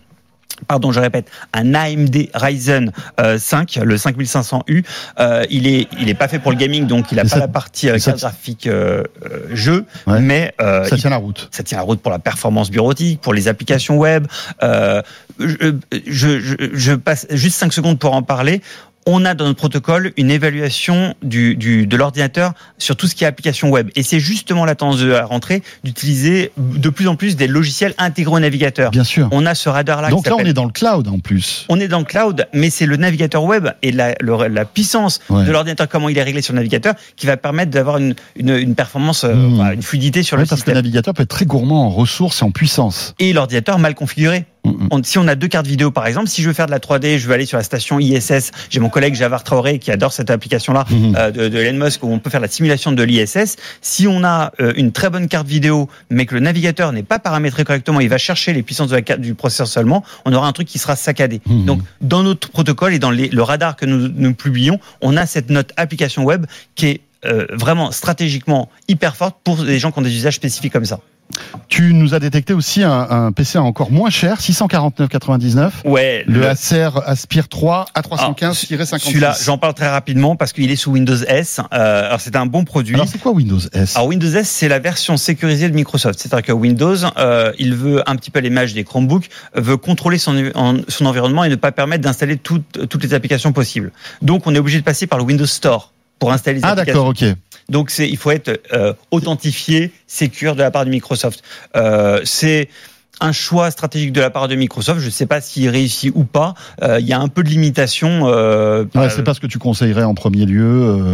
Pardon, je répète, un AMD Ryzen euh, 5, le 5500U. Euh, il est, il est pas fait pour le gaming, donc il a pas ça- la partie euh, ça- graphique euh, euh, jeu, Ouais. mais euh, Ça il- tient la route. ça tient la route pour la performance bureautique, pour les applications web. Euh, je, je, je, je passe juste 5 secondes pour en parler. On a dans notre protocole une évaluation du, du, de l'ordinateur sur tout ce qui est application web. Et c'est justement la tendance de la rentrée d'utiliser de plus en plus des logiciels intégrés au navigateur. Bien sûr. On a ce radar-là. qui Donc là, on est dans le cloud en plus. on est dans le cloud, mais c'est le navigateur web et la, le- la puissance Ouais. de l'ordinateur, comment il est réglé sur le navigateur, qui va permettre d'avoir une, une, une performance, euh, Mmh. enfin, une fluidité sur Ouais, le parce que le navigateur peut être très gourmand en ressources et en puissance. Et l'ordinateur mal configuré. On- si on a deux cartes vidéo, par exemple, si je veux faire de la 3D, je veux aller sur la station ISS. J'ai mon collègue Javar Traoré qui adore cette application-là Mhm. euh, de, de Elon Musk où on peut faire la simulation de l'ISS. Si on a euh, une très bonne carte vidéo, mais que le navigateur n'est pas paramétré correctement, il va chercher les puissances de la carte du processeur seulement, on aura un truc qui sera saccadé. Mhm. Donc, dans notre protocole et dans les- le radar que nous, nous publions, on a cette note application web qui est euh, vraiment stratégiquement hyper forte pour les gens qui ont des usages spécifiques comme ça. Tu nous as détecté aussi un, un PC encore moins cher, 649,99. Ouais, Le Acer Aspire 3 A315-56. Celui-là, j'en parle très rapidement parce qu'il est sous Windows S. Euh, alors c'est un bon produit. Alors c'est quoi Windows S? Alors Windows S, c'est la version sécurisée de Microsoft. C'est-à-dire que Windows, euh, il veut un petit peu l'image des Chromebooks, veut contrôler son, en- son environnement et ne pas permettre d'installer toutes les applications possibles. Donc on est obligé de passer par le Windows Store pour installer les Ah applications. d'accord, ok. Donc c'est, il faut être euh, authentifié, sécure de la part de Microsoft. Euh, c'est un choix stratégique de la part de Microsoft. Je ne sais pas s'il réussit ou pas. Euh, Il y a un peu de limitation. Euh, Ouais, euh, c'est pas ce que tu conseillerais en premier lieu.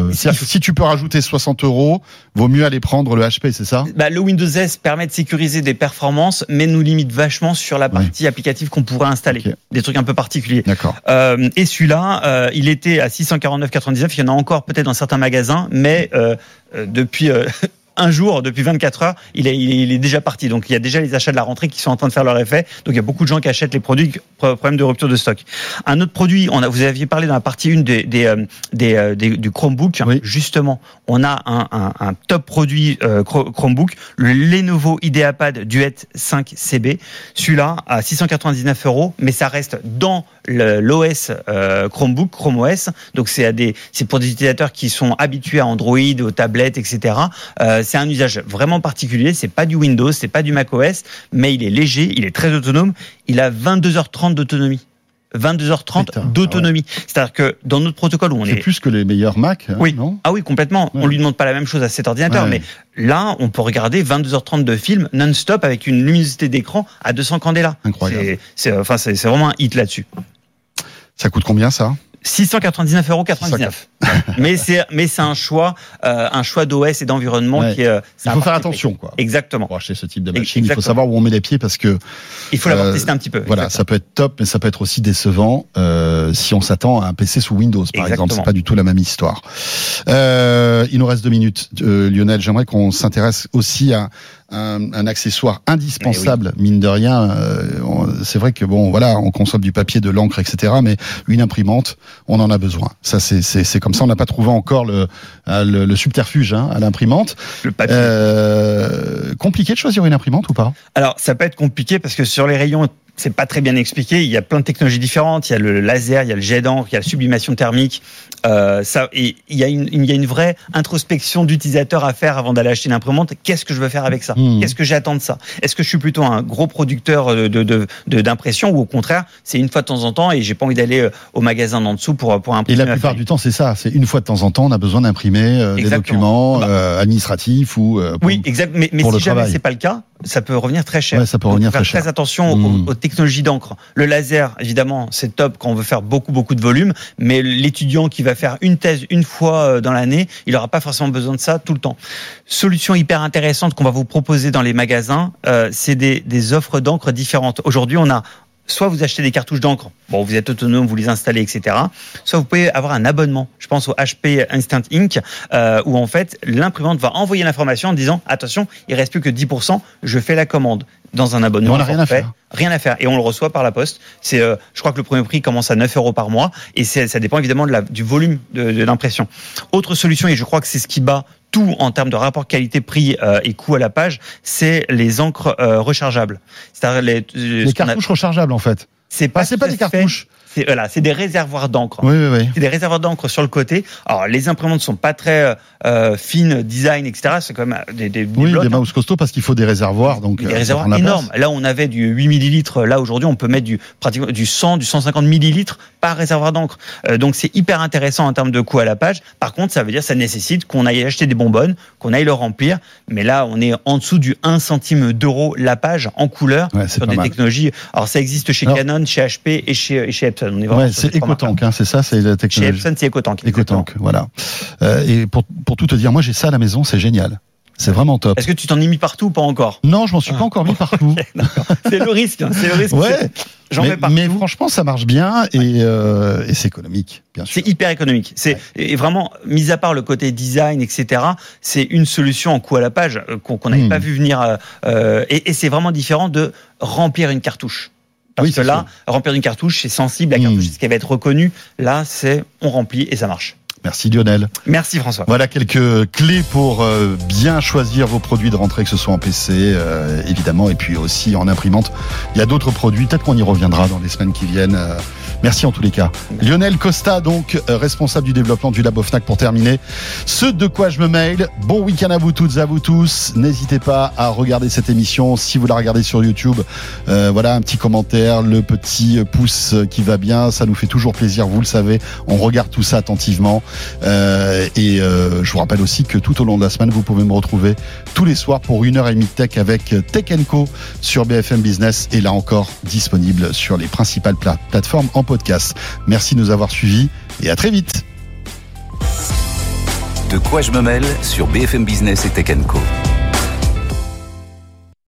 euh, si tu peux rajouter 60 euros, vaut mieux aller prendre le HP, c'est ça? Bah, le Windows S permet de sécuriser des performances, mais nous limite vachement sur la partie applicative qu'on pourrait installer. Des trucs un peu particuliers. D'accord. Euh, et celui-là, il était à 649,99. Il y en a encore peut-être dans certains magasins, mais euh, euh, depuis euh, un jour, depuis 24 heures, il est, il déjà parti. Donc il y a déjà les achats de la rentrée qui sont en train de faire leur effet. Donc il y a beaucoup de gens qui achètent les produits. pro- Problème de rupture de stock. Un autre produit, on a, vous aviez parlé dans la partie 1 des, des, euh, des, euh, des- du Chromebook. Oui. Justement, on a un, un, un top produit euh, Chro- Chromebook, le Lenovo IdeaPad Duet 5 CB. Celui-là à 699 euros, mais ça reste dans l'OS euh, Chromebook, Chrome OS. Donc c'est à des, c'est pour des utilisateurs qui sont habitués à Android, aux tablettes, etc. Euh, c'est un usage vraiment particulier. C'est pas du Windows, c'est pas du Mac OS, mais il est léger, il est très autonome. Il a 22h30 d'autonomie. 22h30 Putain, d'autonomie. C'est-à-dire que dans notre protocole où on C'est est plus que les meilleurs Mac, hein, Oui. non ah oui, complètement. Ouais. On lui demande pas la même chose à cet ordinateur, Ouais. mais là, on peut regarder 22h30 de film non-stop avec une luminosité d'écran à 200 candela. Incroyable. C'est- enfin, c'est vraiment un hit là-dessus. Ça coûte combien ça? 699,99 euros. [laughs] mais c'est mais c'est un choix, euh, un choix d'OS et d'environnement Ouais. qui euh, Il faut faire attention, quoi. Exactement. Pour acheter ce type de machine, il faut savoir où on met les pieds parce que Il faut l'avoir Euh, testé un petit peu. voilà, Exactement. ça peut être top, mais ça peut être aussi décevant euh, si on s'attend à un PC sous Windows, par Exactement. exemple. C'est pas du tout la même histoire. Euh, il nous reste deux minutes, Lionel. J'aimerais qu'on s'intéresse aussi à un, un accessoire indispensable, mine de rien. Euh, c'est vrai que bon, voilà, on consomme du papier, de l'encre, etc. Mais une imprimante, on en a besoin. Ça, c'est c'est c'est comme ça. On n'a pas trouvé encore le euh, le, le subterfuge hein, à l'imprimante. Le papier. Euh, compliqué de choisir une imprimante ou pas? Alors, ça peut être compliqué parce que sur les rayons, c'est pas très bien expliqué. Il y a plein de technologies différentes. Il y a le laser, il y a le jet d'encre, il y a la sublimation thermique. Euh, ça, et il y a une, il y a une vraie introspection d'utilisateur à faire avant d'aller acheter une imprimante. Qu'est-ce que je veux faire avec ça? Mhm. Qu'est-ce que j'attends de ça? Est-ce que je suis plutôt un gros producteur de de- de- de- d'impression ou au contraire, c'est une fois de temps en temps et j'ai pas envie d'aller euh, au magasin d'en dessous pour pour Et imprimer la ma plupart du temps, c'est ça. C'est une fois de temps en temps, on a besoin d'imprimer euh, des documents Bah. euh, administratifs ou euh, pour- Oui, exact. Mais, si jamais c'est pas le cas, ça peut revenir très cher. Ouais, ça peut revenir très cher. attention Mm. aux, aux technologies d'encre. Le laser, évidemment, c'est top quand on veut faire beaucoup beaucoup de volume, mais l'étudiant qui va faire une thèse une fois euh, dans l'année, il n'aura pas forcément besoin de ça tout le temps. Solution hyper intéressante qu'on va vous proposer dans les magasins, euh, c'est des, offres d'encre différentes. Aujourd'hui, on a soit vous achetez des cartouches d'encre bon, vous êtes autonome, vous les installez, etc. Soit vous pouvez avoir un abonnement. Je pense au HP Instant Ink, euh, où en fait l'imprimante va envoyer l'information en disant attention, il reste plus que 10%, je fais la commande dans un abonnement. On n'a rien à faire. Rien à faire. Et on le reçoit par la poste. C'est, euh, je crois que le premier prix commence à 9 euros par mois. Et c'est- ça dépend évidemment de la, du volume de, de l'impression. Autre solution, et je crois que c'est ce qui bat tout en termes de rapport qualité-prix euh, et coût à la page, c'est les encres euh, rechargeables. C'est-à-dire les, euh, Les a- cartouches rechargeables, en fait. C'est Ah, pas, c'est pas des cartouches. C'est voilà, c'est des réservoirs d'encre. Oui, oui, oui. C'est des réservoirs d'encre sur le côté. Alors les imprimantes sont pas très euh, fines, design, etc. C'est quand même des, des, des Oui, des mouse costauds parce qu'il faut des réservoirs. Donc, des euh, réservoirs énormes. Là, on avait du 8 millilitres. Là, aujourd'hui, on peut mettre du pratiquement du 100, du 150 millilitres par réservoir d'encre. Euh, donc, c'est hyper intéressant en termes de coût à la page. Par contre, ça veut dire, ça nécessite qu'on aille acheter des bonbonnes, qu'on aille le remplir. Mais là, on est en dessous du 1 centime d'euro la page en couleur Ouais, sur des mal. technologies. Alors, ça existe chez Alors- Canon, chez HP et chez, et chez Epson. On est vraiment Ouais, sur c'est. EcoTank, hein, c'est ça, c'est la Chez technologie. Epson, c'est EcoTank. EcoTank, voilà. Euh, et pour, pour tout te dire, moi j'ai ça à la maison, c'est génial. C'est vraiment top. Est-ce que tu t'en es mis partout ou pas encore? Non, je m'en suis pas encore mis partout. C'est le risque. hein, C'est le risque. Ouais, J'en mais, mets partout. mais franchement, ça marche bien et, euh, et c'est économique, bien sûr. C'est hyper économique. C'est et vraiment, mis à part le côté design, etc. C'est une solution en coût à la page euh, qu'on n'avait Hmm. pas vu venir. euh, et et c'est vraiment différent de remplir une cartouche. Parce Oui, que là, remplir une cartouche, c'est sensible. La Hmm. cartouche, c'est ce qui va être reconnu. Là, c'est on remplit et ça marche. Merci Lionel. Merci François. Voilà quelques clés pour euh, bien choisir vos produits de rentrée, que ce soit en PC, euh, évidemment, et puis aussi en imprimante. Il y a d'autres produits, peut-être qu'on y reviendra dans les semaines qui viennent. Euh, Merci en tous les cas. Lionel Costa, donc responsable du développement du Labo Fnac pour terminer. Ce de quoi je me mail. Bon week-end à vous toutes, à vous tous. N'hésitez pas à regarder cette émission si vous la regardez sur YouTube. Euh, voilà un petit commentaire, le petit pouce qui va bien, ça nous fait toujours plaisir. Vous le savez, on regarde tout ça attentivement. Euh, et euh, je vous rappelle aussi que tout au long de la semaine, vous pouvez me retrouver tous les soirs pour une heure et demie de tech avec Tech Co sur BFM Business et là encore disponible sur les principales pla- plateformes en podcast. Merci de nous avoir suivis et à très vite. De quoi je me mêle sur BFM Business et Tech Co.